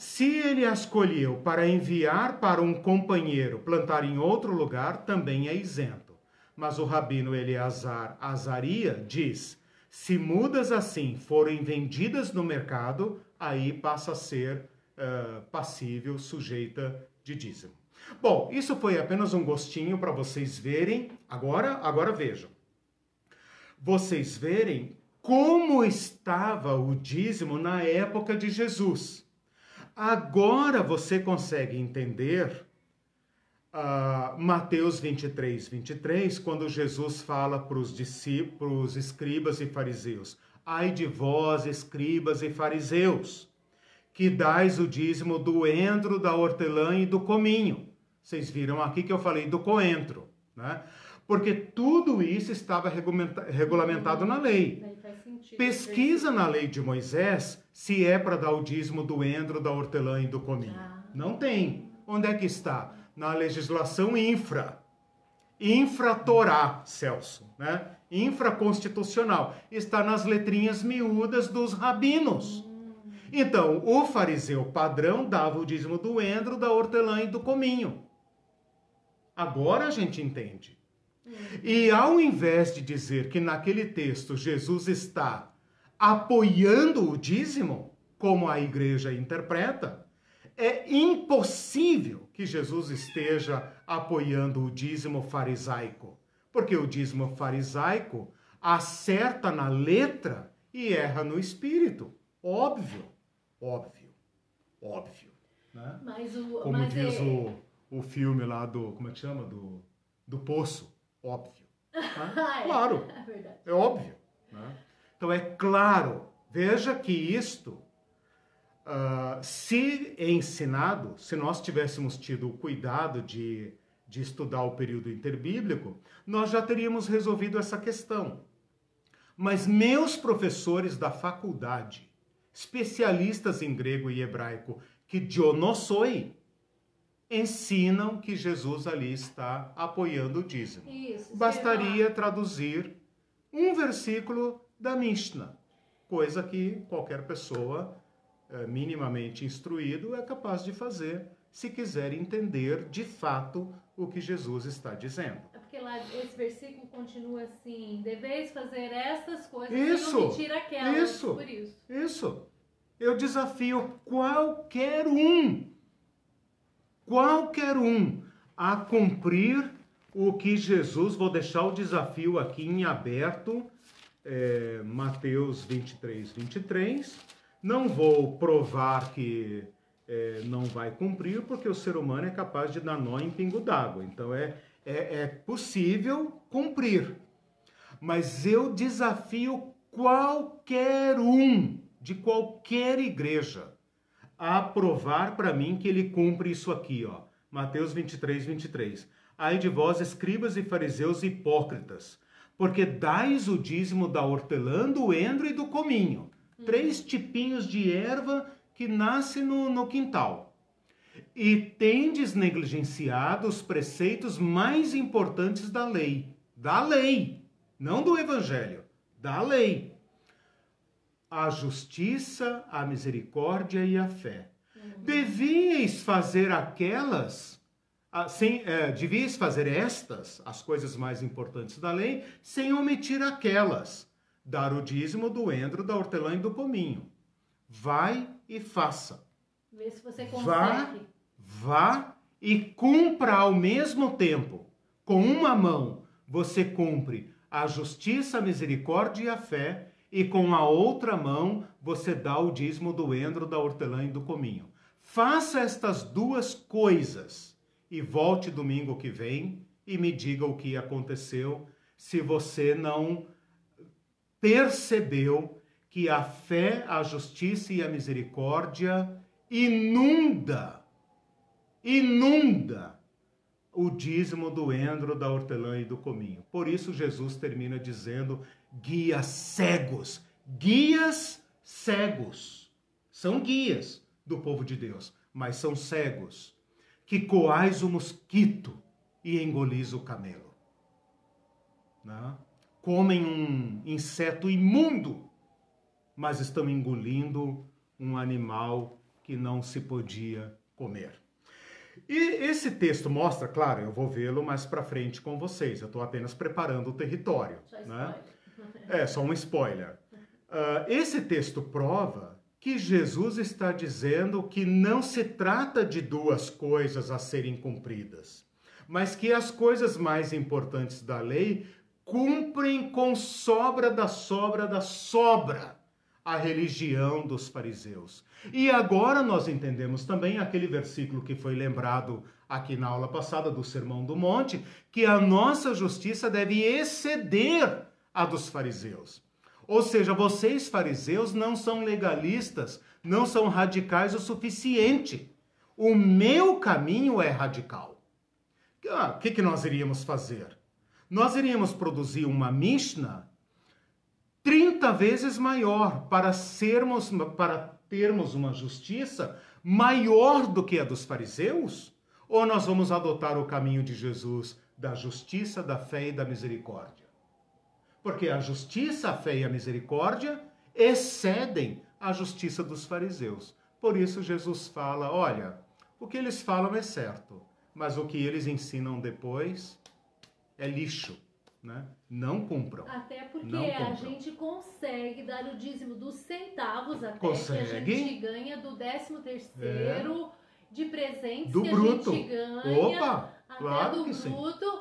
Speaker 1: Se ele as colheu para enviar para um companheiro plantar em outro lugar, também é isento. Mas o rabino Eleazar Azaria diz: se mudas assim forem vendidas no mercado, aí passa a ser uh, passível, sujeita de dízimo. Bom, isso foi apenas um gostinho para vocês verem. Agora, agora vejam. Vocês verem como estava o dízimo na época de Jesus. Agora você consegue entender uh, Mateus 23, 23, quando Jesus fala para os discípulos, escribas e fariseus: Ai de vós, escribas e fariseus, que dais o dízimo do endro, da hortelã e do cominho. Vocês viram aqui que eu falei do coentro, né? Porque tudo isso estava regulamentado na lei. Pesquisa na lei de Moisés se é para dar o dízimo do endro, da hortelã e do cominho. Ah. Não tem. Onde é que está? Na legislação infra. Infratorá, Celso, né? Infraconstitucional. Está nas letrinhas miúdas dos rabinos. Hum. Então, o fariseu padrão dava o dízimo do endro, da hortelã e do cominho. Agora a gente entende. E ao invés de dizer que naquele texto Jesus está apoiando o dízimo, como a igreja interpreta, é impossível que Jesus esteja apoiando o dízimo farisaico, porque o dízimo farisaico acerta na letra e erra no espírito. Óbvio, óbvio, óbvio. Né?
Speaker 2: Mas o,
Speaker 1: Como
Speaker 2: mas
Speaker 1: diz
Speaker 2: é...
Speaker 1: o, o filme lá do. Como é que chama? Do, do Poço. Óbvio. né?
Speaker 2: É.
Speaker 1: Claro,
Speaker 2: É
Speaker 1: é óbvio. né? Então é claro, veja que isto, ah, se ensinado, se nós tivéssemos tido o cuidado de, de estudar o período interbíblico, nós já teríamos resolvido essa questão. Mas meus professores da faculdade, especialistas em grego e hebraico, que sou, ensinam que Jesus ali está apoiando o dízimo.
Speaker 2: Isso.
Speaker 1: Bastaria traduzir um versículo da Mishnah, coisa que qualquer pessoa eh, minimamente instruído é capaz de fazer se quiser entender de fato o que Jesus está dizendo.
Speaker 2: É porque lá esse versículo continua assim: deveis fazer estas coisas
Speaker 1: Isso,
Speaker 2: e omitir aquelas.
Speaker 1: isso.
Speaker 2: Por isso.
Speaker 1: Isso. Eu desafio qualquer um, qualquer um, a cumprir o que Jesus, vou deixar o desafio aqui em aberto, é, Mateus 23, 23. Não vou provar que é, não vai cumprir, porque o ser humano é capaz de dar nó em pingo d'água. Então é, é, é possível cumprir. Mas eu desafio qualquer um de qualquer igreja a provar para mim que ele cumpre isso aqui, ó. Mateus 23, 23. Ai de vós, escribas e fariseus hipócritas, porque dais o dízimo da hortelã, do endro e do cominho. Três tipinhos de erva que nasce no, no quintal. E tendes negligenciado os preceitos mais importantes da lei. Da lei, não do evangelho, da lei a justiça, a misericórdia e a fé. Devíeis fazer aquelas, sem, eh, devíeis fazer estas, as coisas mais importantes da lei, sem omitir aquelas. Dar o dízimo do endro, da hortelã e do cominho. Vai e faça.
Speaker 2: Vê se você
Speaker 1: Vá,
Speaker 2: consegue.
Speaker 1: vá e cumpra ao mesmo tempo. Com uma mão você cumpre a justiça, a misericórdia e a fé, e com a outra mão você dá o dízimo do endro, da hortelã e do cominho. Faça estas duas coisas e volte domingo que vem e me diga o que aconteceu se você não percebeu que a fé, a justiça e a misericórdia inunda, inunda o dízimo do endro, da hortelã e do cominho. Por isso Jesus termina dizendo: guias cegos, guias cegos. São guias do povo de Deus, mas são cegos, que coais o mosquito e engolis o camelo. Né? Comem um inseto imundo, mas estão engolindo um animal que não se podia comer. E esse texto mostra, claro, eu vou vê-lo mais para frente com vocês. Eu estou apenas preparando o território.
Speaker 2: Só
Speaker 1: né? É, só um spoiler. Ah, esse texto prova que Jesus está dizendo que não se trata de duas coisas a serem cumpridas, mas que as coisas mais importantes da lei cumprem com sobra da sobra da sobra a religião dos fariseus. E agora nós entendemos também aquele versículo que foi lembrado aqui na aula passada do Sermão do Monte, que a nossa justiça deve exceder a dos fariseus. Ou seja, vocês fariseus não são legalistas, não são radicais o suficiente. O meu caminho é radical. Ah, O que, que nós iríamos fazer? Nós iríamos produzir uma Mishnah 30 vezes maior para sermos para termos uma justiça maior do que a dos fariseus? Ou nós vamos adotar o caminho de Jesus da justiça, da fé e da misericórdia? Porque a justiça, a fé e a misericórdia excedem a justiça dos fariseus. Por isso Jesus fala: olha, o que eles falam é certo, mas o que eles ensinam depois é lixo. Né? Não cumpram.
Speaker 2: Até porque a gente consegue dar o dízimo dos centavos até consegue. que a gente ganha do décimo terceiro é. de presentes
Speaker 1: do
Speaker 2: que
Speaker 1: bruto.
Speaker 2: a gente ganha
Speaker 1: Opa,
Speaker 2: até
Speaker 1: claro
Speaker 2: do
Speaker 1: que
Speaker 2: bruto, sim.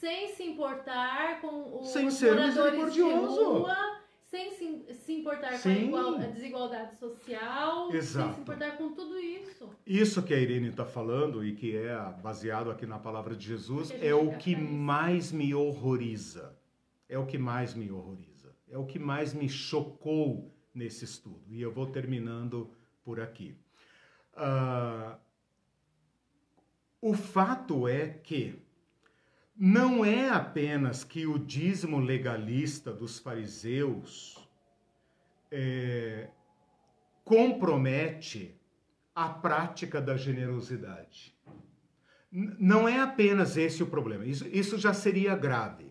Speaker 2: Sem se importar com os
Speaker 1: sem ser
Speaker 2: moradores de rua sem se, se importar Sim. com a, desigualdade social, Exato. sem se importar com tudo isso.
Speaker 1: Isso que a Irene está falando e que é baseado aqui na palavra de Jesus é o que mais me horroriza. É o que mais me horroriza. É o que mais me chocou nesse estudo. E eu vou terminando por aqui. Uh, o fato é que não é apenas que o dízimo legalista dos fariseus é, compromete a prática da generosidade. Não é apenas esse o problema, isso, isso já seria grave.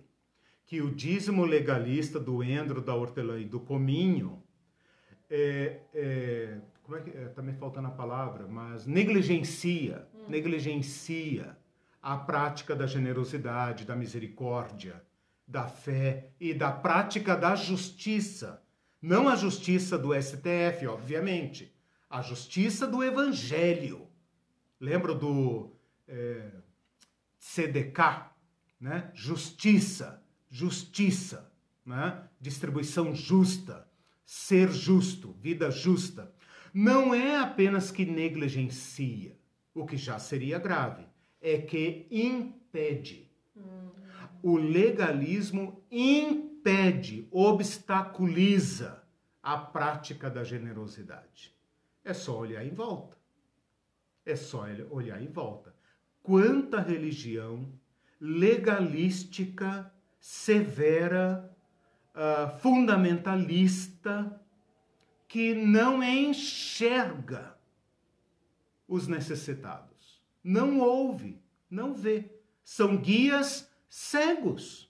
Speaker 1: Que o dízimo legalista do endro, da hortelã e do cominho, é, é, como é que está é, me faltando a palavra, mas negligencia, hum. negligencia a prática da generosidade, da misericórdia, da fé e da prática da justiça. Não a justiça do STF, obviamente, a justiça do Evangelho. Lembro do é, CDK, né? Justiça, justiça, né? distribuição justa, ser justo, vida justa. Não é apenas que negligencia, o que já seria grave é que impede. O legalismo impede, obstaculiza a prática da generosidade. É só olhar em volta. É só olhar em volta. Quanta religião legalística, severa, uh, fundamentalista, que não enxerga os necessitados não ouve, não vê. São guias cegos,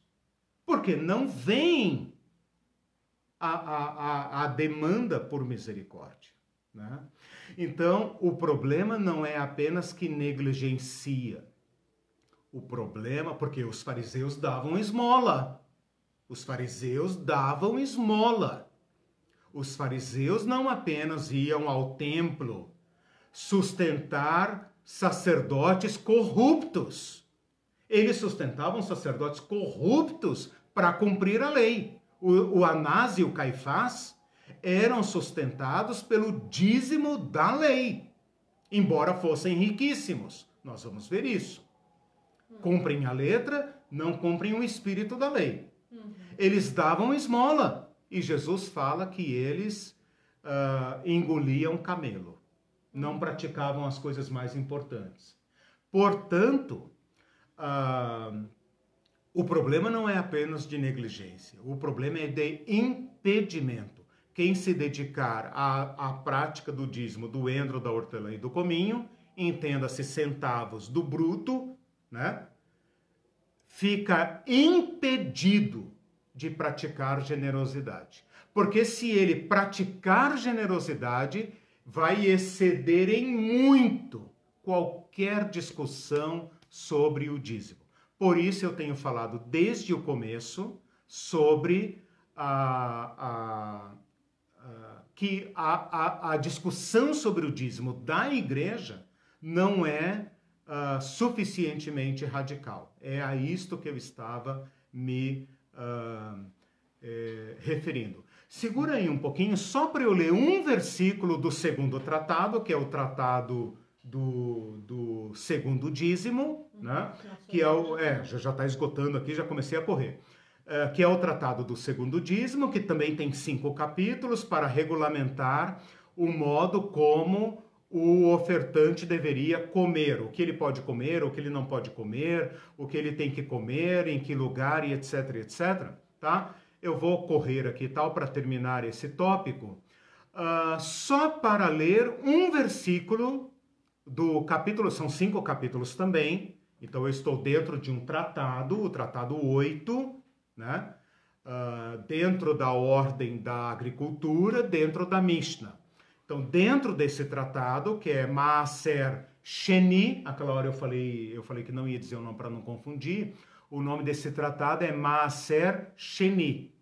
Speaker 1: porque não veem a, a, a, a demanda por misericórdia. Né? Então, o problema não é apenas que negligencia. O problema, porque os fariseus davam esmola. Os fariseus davam esmola. Os fariseus não apenas iam ao templo sustentar sacerdotes corruptos. Eles sustentavam sacerdotes corruptos para cumprir a lei. O, o Anás e o Caifás eram sustentados pelo dízimo da lei, embora fossem riquíssimos. Nós vamos ver isso. Cumprem a letra, não cumprem o espírito da lei. Eles davam esmola e Jesus fala que eles uh, engoliam camelo não praticavam as coisas mais importantes. Portanto, ah, o problema não é apenas de negligência, o problema é de impedimento. Quem se dedicar à, à prática do dízimo do endro, da hortelã e do cominho, entenda-se centavos do bruto, né? Fica impedido de praticar generosidade. Porque se ele praticar generosidade, vai exceder em muito qualquer discussão sobre o dízimo. Por isso eu tenho falado desde o começo sobre a, a, a que a, a, discussão sobre o dízimo da igreja não é uh, suficientemente radical. É a isto que eu estava me uh, eh, referindo. Segura aí um pouquinho, só para eu ler um versículo do segundo tratado, que é o tratado do, do segundo dízimo, né? que é o. É, já está esgotando aqui, já comecei a correr. É, que é o tratado do segundo dízimo, que também tem cinco capítulos para regulamentar o modo como o ofertante deveria comer, o que ele pode comer, o que ele não pode comer, o que ele tem que comer, em que lugar e etc, etc, tá? Eu vou correr aqui tal para terminar esse tópico, uh, só para ler um versículo do capítulo, são cinco capítulos também, então eu estou dentro de um tratado, o tratado 8, né? uh, dentro da ordem da agricultura, dentro da Mishnah. Então, dentro desse tratado, que é Maaser Sheni, aquela hora eu falei, eu falei que não ia dizer o nome para não confundir, o nome desse tratado é Maaser Sheni.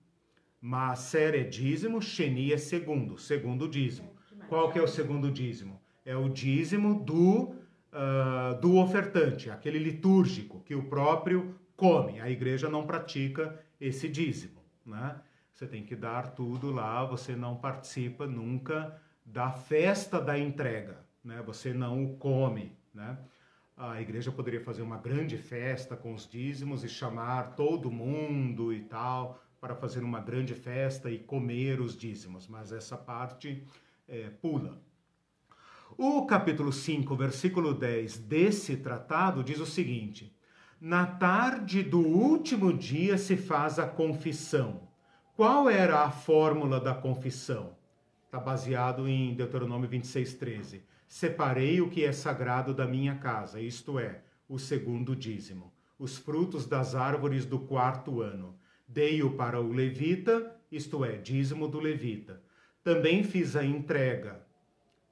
Speaker 1: Maaser é dízimo, Sheni é segundo, segundo dízimo. Qual que é o segundo dízimo? É o dízimo do, uh, do ofertante, aquele litúrgico que o próprio come. A igreja não pratica esse dízimo, né? Você tem que dar tudo lá, você não participa nunca da festa da entrega, né? Você não o come, né? A igreja poderia fazer uma grande festa com os dízimos e chamar todo mundo e tal para fazer uma grande festa e comer os dízimos, mas essa parte é, pula. O capítulo 5, versículo 10 desse tratado diz o seguinte: Na tarde do último dia se faz a confissão. Qual era a fórmula da confissão? Está baseado em Deuteronômio 26, 13. Separei o que é sagrado da minha casa, isto é, o segundo dízimo, os frutos das árvores do quarto ano. Dei-o para o levita, isto é, dízimo do levita. Também fiz a entrega.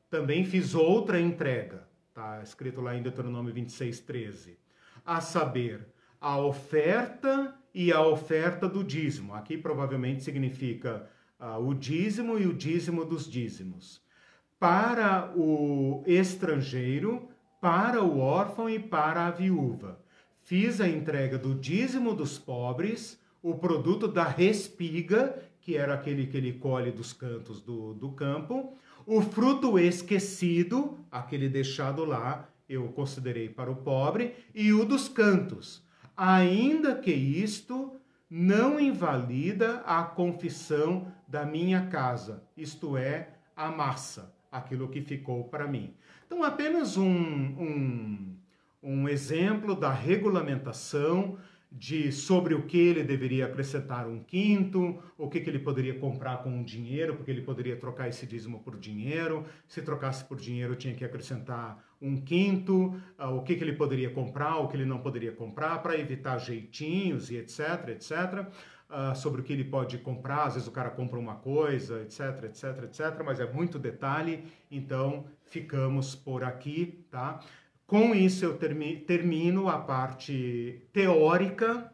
Speaker 1: Também fiz outra entrega. Está escrito lá em Deuteronômio 26, 13. A saber, a oferta e a oferta do dízimo. Aqui provavelmente significa ah, o dízimo e o dízimo dos dízimos, para o estrangeiro, para o órfão e para a viúva. Fiz a entrega do dízimo dos pobres, o produto da respiga, que era aquele que ele colhe dos cantos do, do campo, o fruto esquecido, aquele deixado lá, eu considerei para o pobre, e o dos cantos. Ainda que isto não invalida a confissão da minha casa, isto é, a massa, aquilo que ficou para mim. Então, apenas um, um, um exemplo da regulamentação de sobre o que ele deveria acrescentar um quinto, o que, que ele poderia comprar com um dinheiro, porque ele poderia trocar esse dízimo por dinheiro. Se trocasse por dinheiro, tinha que acrescentar um quinto, uh, o que, que ele poderia comprar, o que ele não poderia comprar, para evitar jeitinhos e etc, etc uh, sobre o que ele pode comprar, às vezes o cara compra uma coisa, etc, etc, etc, mas é muito detalhe, então ficamos por aqui, tá? Com isso eu termino a parte teórica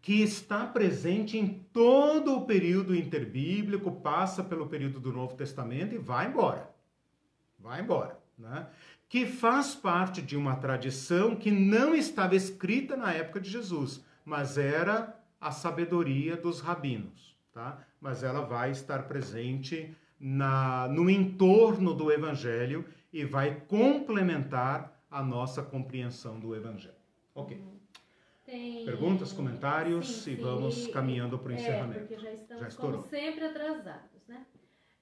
Speaker 1: que está presente em todo o período interbíblico, passa pelo período do Novo Testamento e vai embora. Vai embora, né? Que faz parte de uma tradição que não estava escrita na época de Jesus, mas era a sabedoria dos rabinos, tá? Mas ela vai estar presente na, no entorno do evangelho e vai complementar a nossa compreensão do evangelho. Ok. Tem... Perguntas, comentários sim, sim. e vamos caminhando para o
Speaker 2: é,
Speaker 1: encerramento.
Speaker 2: Porque já estamos, já como sempre, atrasados?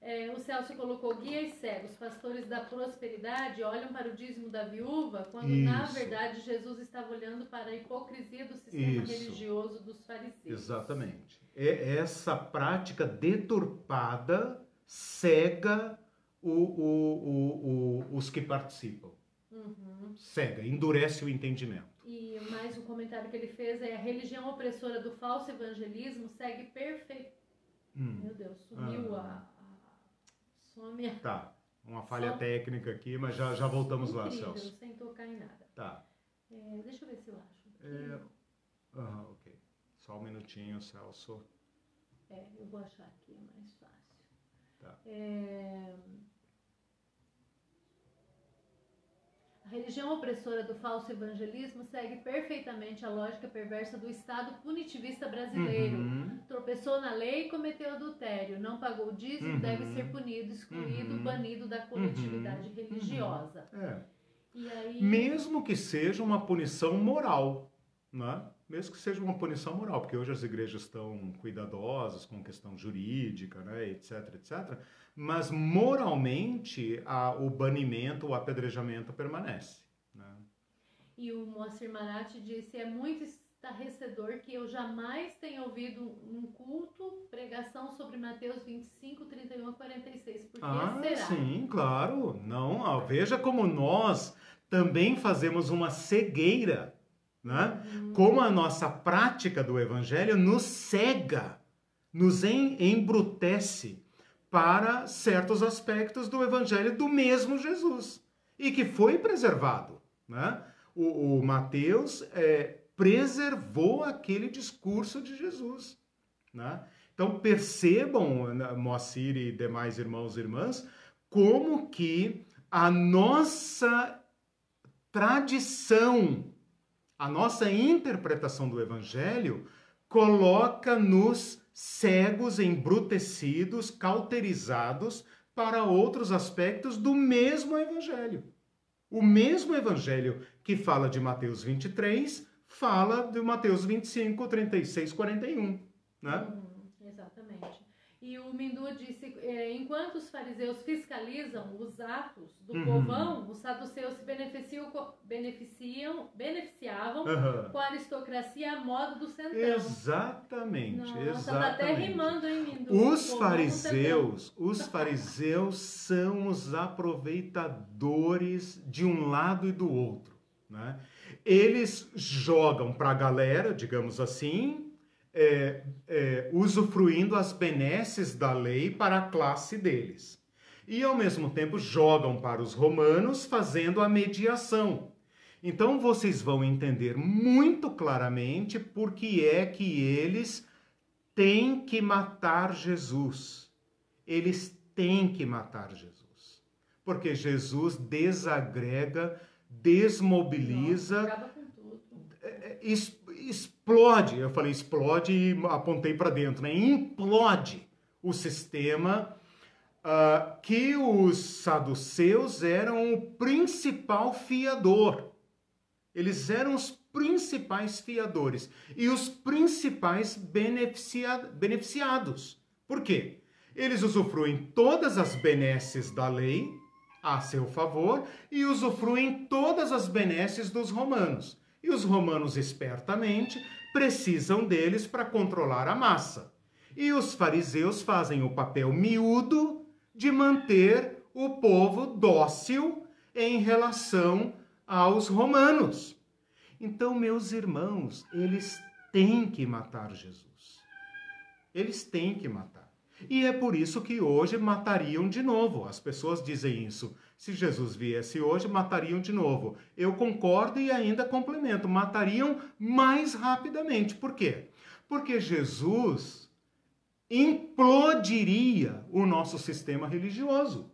Speaker 2: É, o Celso colocou guias cegos, pastores da prosperidade olham para o dízimo da viúva, quando Isso. na verdade Jesus estava olhando para a hipocrisia do sistema Isso. religioso dos fariseus.
Speaker 1: Exatamente. É essa prática deturpada cega o, o, o, os que participam. Uhum. Cega, endurece o entendimento.
Speaker 2: E mais um comentário que ele fez é a religião opressora do falso evangelismo segue perfeito. Hum. Meu Deus, sumiu ah. a Some.
Speaker 1: Tá. Uma falha Só... técnica aqui, mas já, já voltamos
Speaker 2: Incrível,
Speaker 1: lá, Celso.
Speaker 2: sem tocar em nada.
Speaker 1: Tá.
Speaker 2: É, deixa eu ver se eu acho.
Speaker 1: É... Uhum, ok. Só um minutinho, Celso.
Speaker 2: É, eu vou achar aqui, é mais fácil.
Speaker 1: Tá.
Speaker 2: É... A religião opressora do falso evangelismo segue perfeitamente a lógica perversa do Estado punitivista brasileiro. Uhum. Tropeçou na lei e cometeu adultério. Não pagou dízimo, uhum. deve ser punido, excluído, uhum. banido da coletividade uhum. religiosa.
Speaker 1: É. Aí... Mesmo que seja uma punição moral, né? Mesmo que seja uma punição moral, porque hoje as igrejas estão cuidadosas com questão jurídica, né, etc, etc mas moralmente a, o banimento, o apedrejamento permanece. Né?
Speaker 2: E o Moacir Marati disse: é muito estarrecedor que eu jamais tenha ouvido um culto, pregação sobre Mateus 25, 31 a 46. Por que ah, será?
Speaker 1: Sim, claro. Não, veja como nós também fazemos uma cegueira né? Uhum. Como a nossa prática do evangelho nos cega, nos embrutece para certos aspectos do evangelho do mesmo Jesus e que foi preservado, né? O, o Mateus é, preservou aquele discurso de Jesus, né? Então percebam, né, Moacir e demais irmãos e irmãs, como que a nossa tradição, a nossa interpretação do Evangelho coloca-nos cegos, embrutecidos, cauterizados para outros aspectos do mesmo Evangelho. O mesmo Evangelho que fala de Mateus 23 fala de Mateus 25, 36, 41. Né?
Speaker 2: E o Mindu disse: é, enquanto os fariseus fiscalizam os atos do uhum. povão, os saduceus se beneficiam, beneficiam, beneficiavam uhum. com a aristocracia a modo do centrão.
Speaker 1: Exatamente, Nossa, exatamente.
Speaker 2: Tá até rimando, hein, Mindu?
Speaker 1: Os fariseus, os fariseus são os aproveitadores de um lado e do outro, né? Eles jogam para a galera, digamos assim, é, é, usufruindo as benesses da lei para a classe deles. E ao mesmo tempo jogam para os romanos, fazendo a mediação. Então vocês vão entender muito claramente por que é que eles têm que matar Jesus. Eles têm que matar Jesus. Porque Jesus desagrega, desmobiliza,
Speaker 2: Nossa,
Speaker 1: explode, eu falei explode e apontei para dentro, né? Implode o sistema uh, que os saduceus eram o principal fiador. Eles eram os principais fiadores e os principais beneficia beneficiados. Por quê? Eles usufruem todas as benesses da lei a seu favor e usufruem todas as benesses dos romanos. E os romanos, espertamente, precisam deles para controlar a massa. E os fariseus fazem o papel miúdo de manter o povo dócil em relação aos romanos. Então, meus irmãos, eles têm que matar Jesus. Eles têm que matar. E é por isso que hoje matariam de novo. As pessoas dizem isso. Se Jesus viesse hoje, matariam de novo. Eu concordo e ainda complemento: matariam mais rapidamente. Por quê? Porque Jesus implodiria o nosso sistema religioso,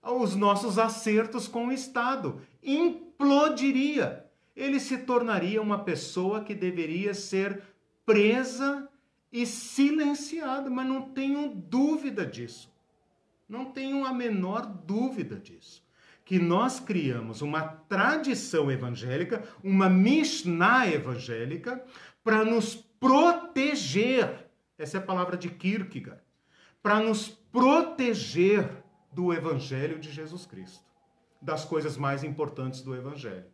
Speaker 1: os nossos acertos com o Estado. Implodiria. Ele se tornaria uma pessoa que deveria ser presa e silenciada, mas não tenho dúvida disso. Não tenho a menor dúvida disso. Que nós criamos uma tradição evangélica, uma Mishnah evangélica, para nos proteger. Essa é a palavra de Kierkegaard. Para nos proteger do Evangelho de Jesus Cristo, das coisas mais importantes do Evangelho.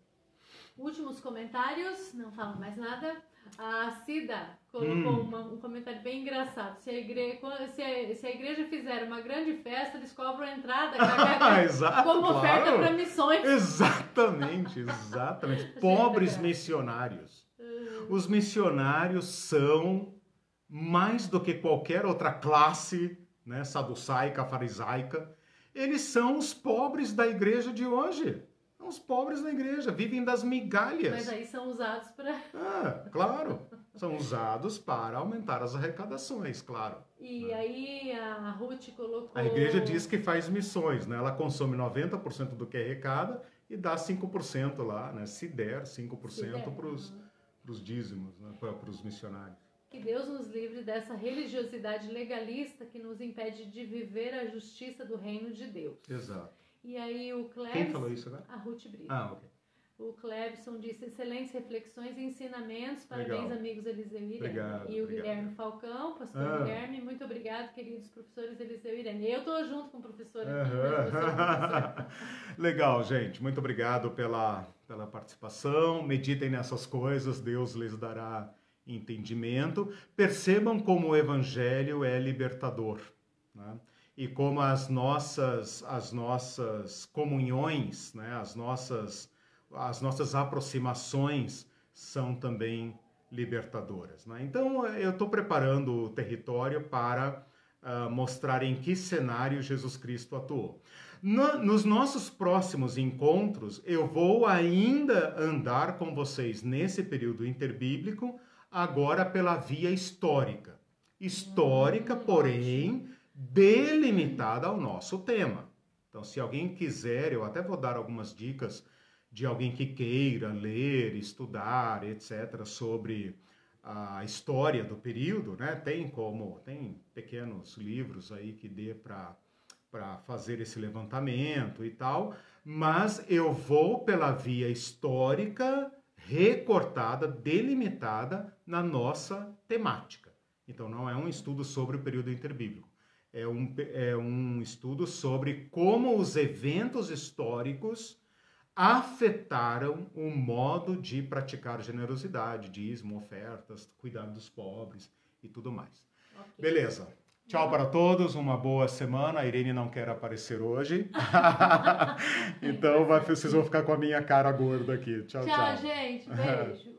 Speaker 2: Últimos comentários, não falo mais nada. A Cida colocou hum. uma, um comentário bem engraçado. Se a, igreja, se, a, se a igreja fizer uma grande festa, eles cobram a entrada
Speaker 1: Exato,
Speaker 2: como claro. oferta para missões.
Speaker 1: Exatamente, exatamente. Pobres missionários. Uhum. Os missionários são mais do que qualquer outra classe, né, saducaica, farisaica, eles são os pobres da igreja de hoje os pobres da igreja, vivem das migalhas.
Speaker 2: Mas aí são usados para.
Speaker 1: Ah, claro. São usados para aumentar as arrecadações, claro.
Speaker 2: E né? aí a Ruth colocou.
Speaker 1: A igreja diz que faz missões, né? Ela consome 90% do que arrecada e dá 5% lá, né? Se der 5% para os uhum. dízimos, né? para os missionários.
Speaker 2: Que Deus nos livre dessa religiosidade legalista que nos impede de viver a justiça do reino de Deus.
Speaker 1: Exato.
Speaker 2: E aí o Clebson...
Speaker 1: Quem falou isso agora?
Speaker 2: A Ruth Brito.
Speaker 1: Ah, ok.
Speaker 2: O Clebson disse excelentes reflexões e ensinamentos. Parabéns, Legal. amigos Eliseu e Irene.
Speaker 1: Obrigado,
Speaker 2: e o
Speaker 1: obrigado.
Speaker 2: Guilherme Falcão, pastor ah. Guilherme, muito obrigado, queridos professores Eliseu e Irene. Eu estou junto com o professor aqui. Uhum.
Speaker 1: Legal, gente. Muito obrigado pela, pela participação. Meditem nessas coisas, Deus lhes dará entendimento. Percebam como o evangelho é libertador. Né? e como as nossas as nossas comunhões, né, as nossas as nossas aproximações são também libertadoras. Né? Então, eu estou preparando o território para uh, mostrar em que cenário Jesus Cristo atuou. No, nos nossos próximos encontros, eu vou ainda andar com vocês nesse período interbíblico, agora pela via histórica. Histórica, hum, porém, delimitada ao nosso tema. Então, se alguém quiser, eu até vou dar algumas dicas de alguém que queira ler, estudar, etc., sobre a história do período, né? Tem como, tem pequenos livros aí que dê para para fazer esse levantamento e tal, mas eu vou pela via histórica recortada, delimitada na nossa temática. Então não é um estudo sobre o período interbíblico, é um, é um estudo sobre como os eventos históricos afetaram o modo de praticar generosidade, dízimo, ofertas, cuidar dos pobres e tudo mais. Okay. Beleza. Tchau para todos, uma boa semana. A Irene não quer aparecer hoje. então vai, vocês vão ficar com a minha cara gorda aqui. Tchau, tchau.
Speaker 2: Tchau, gente. Beijo.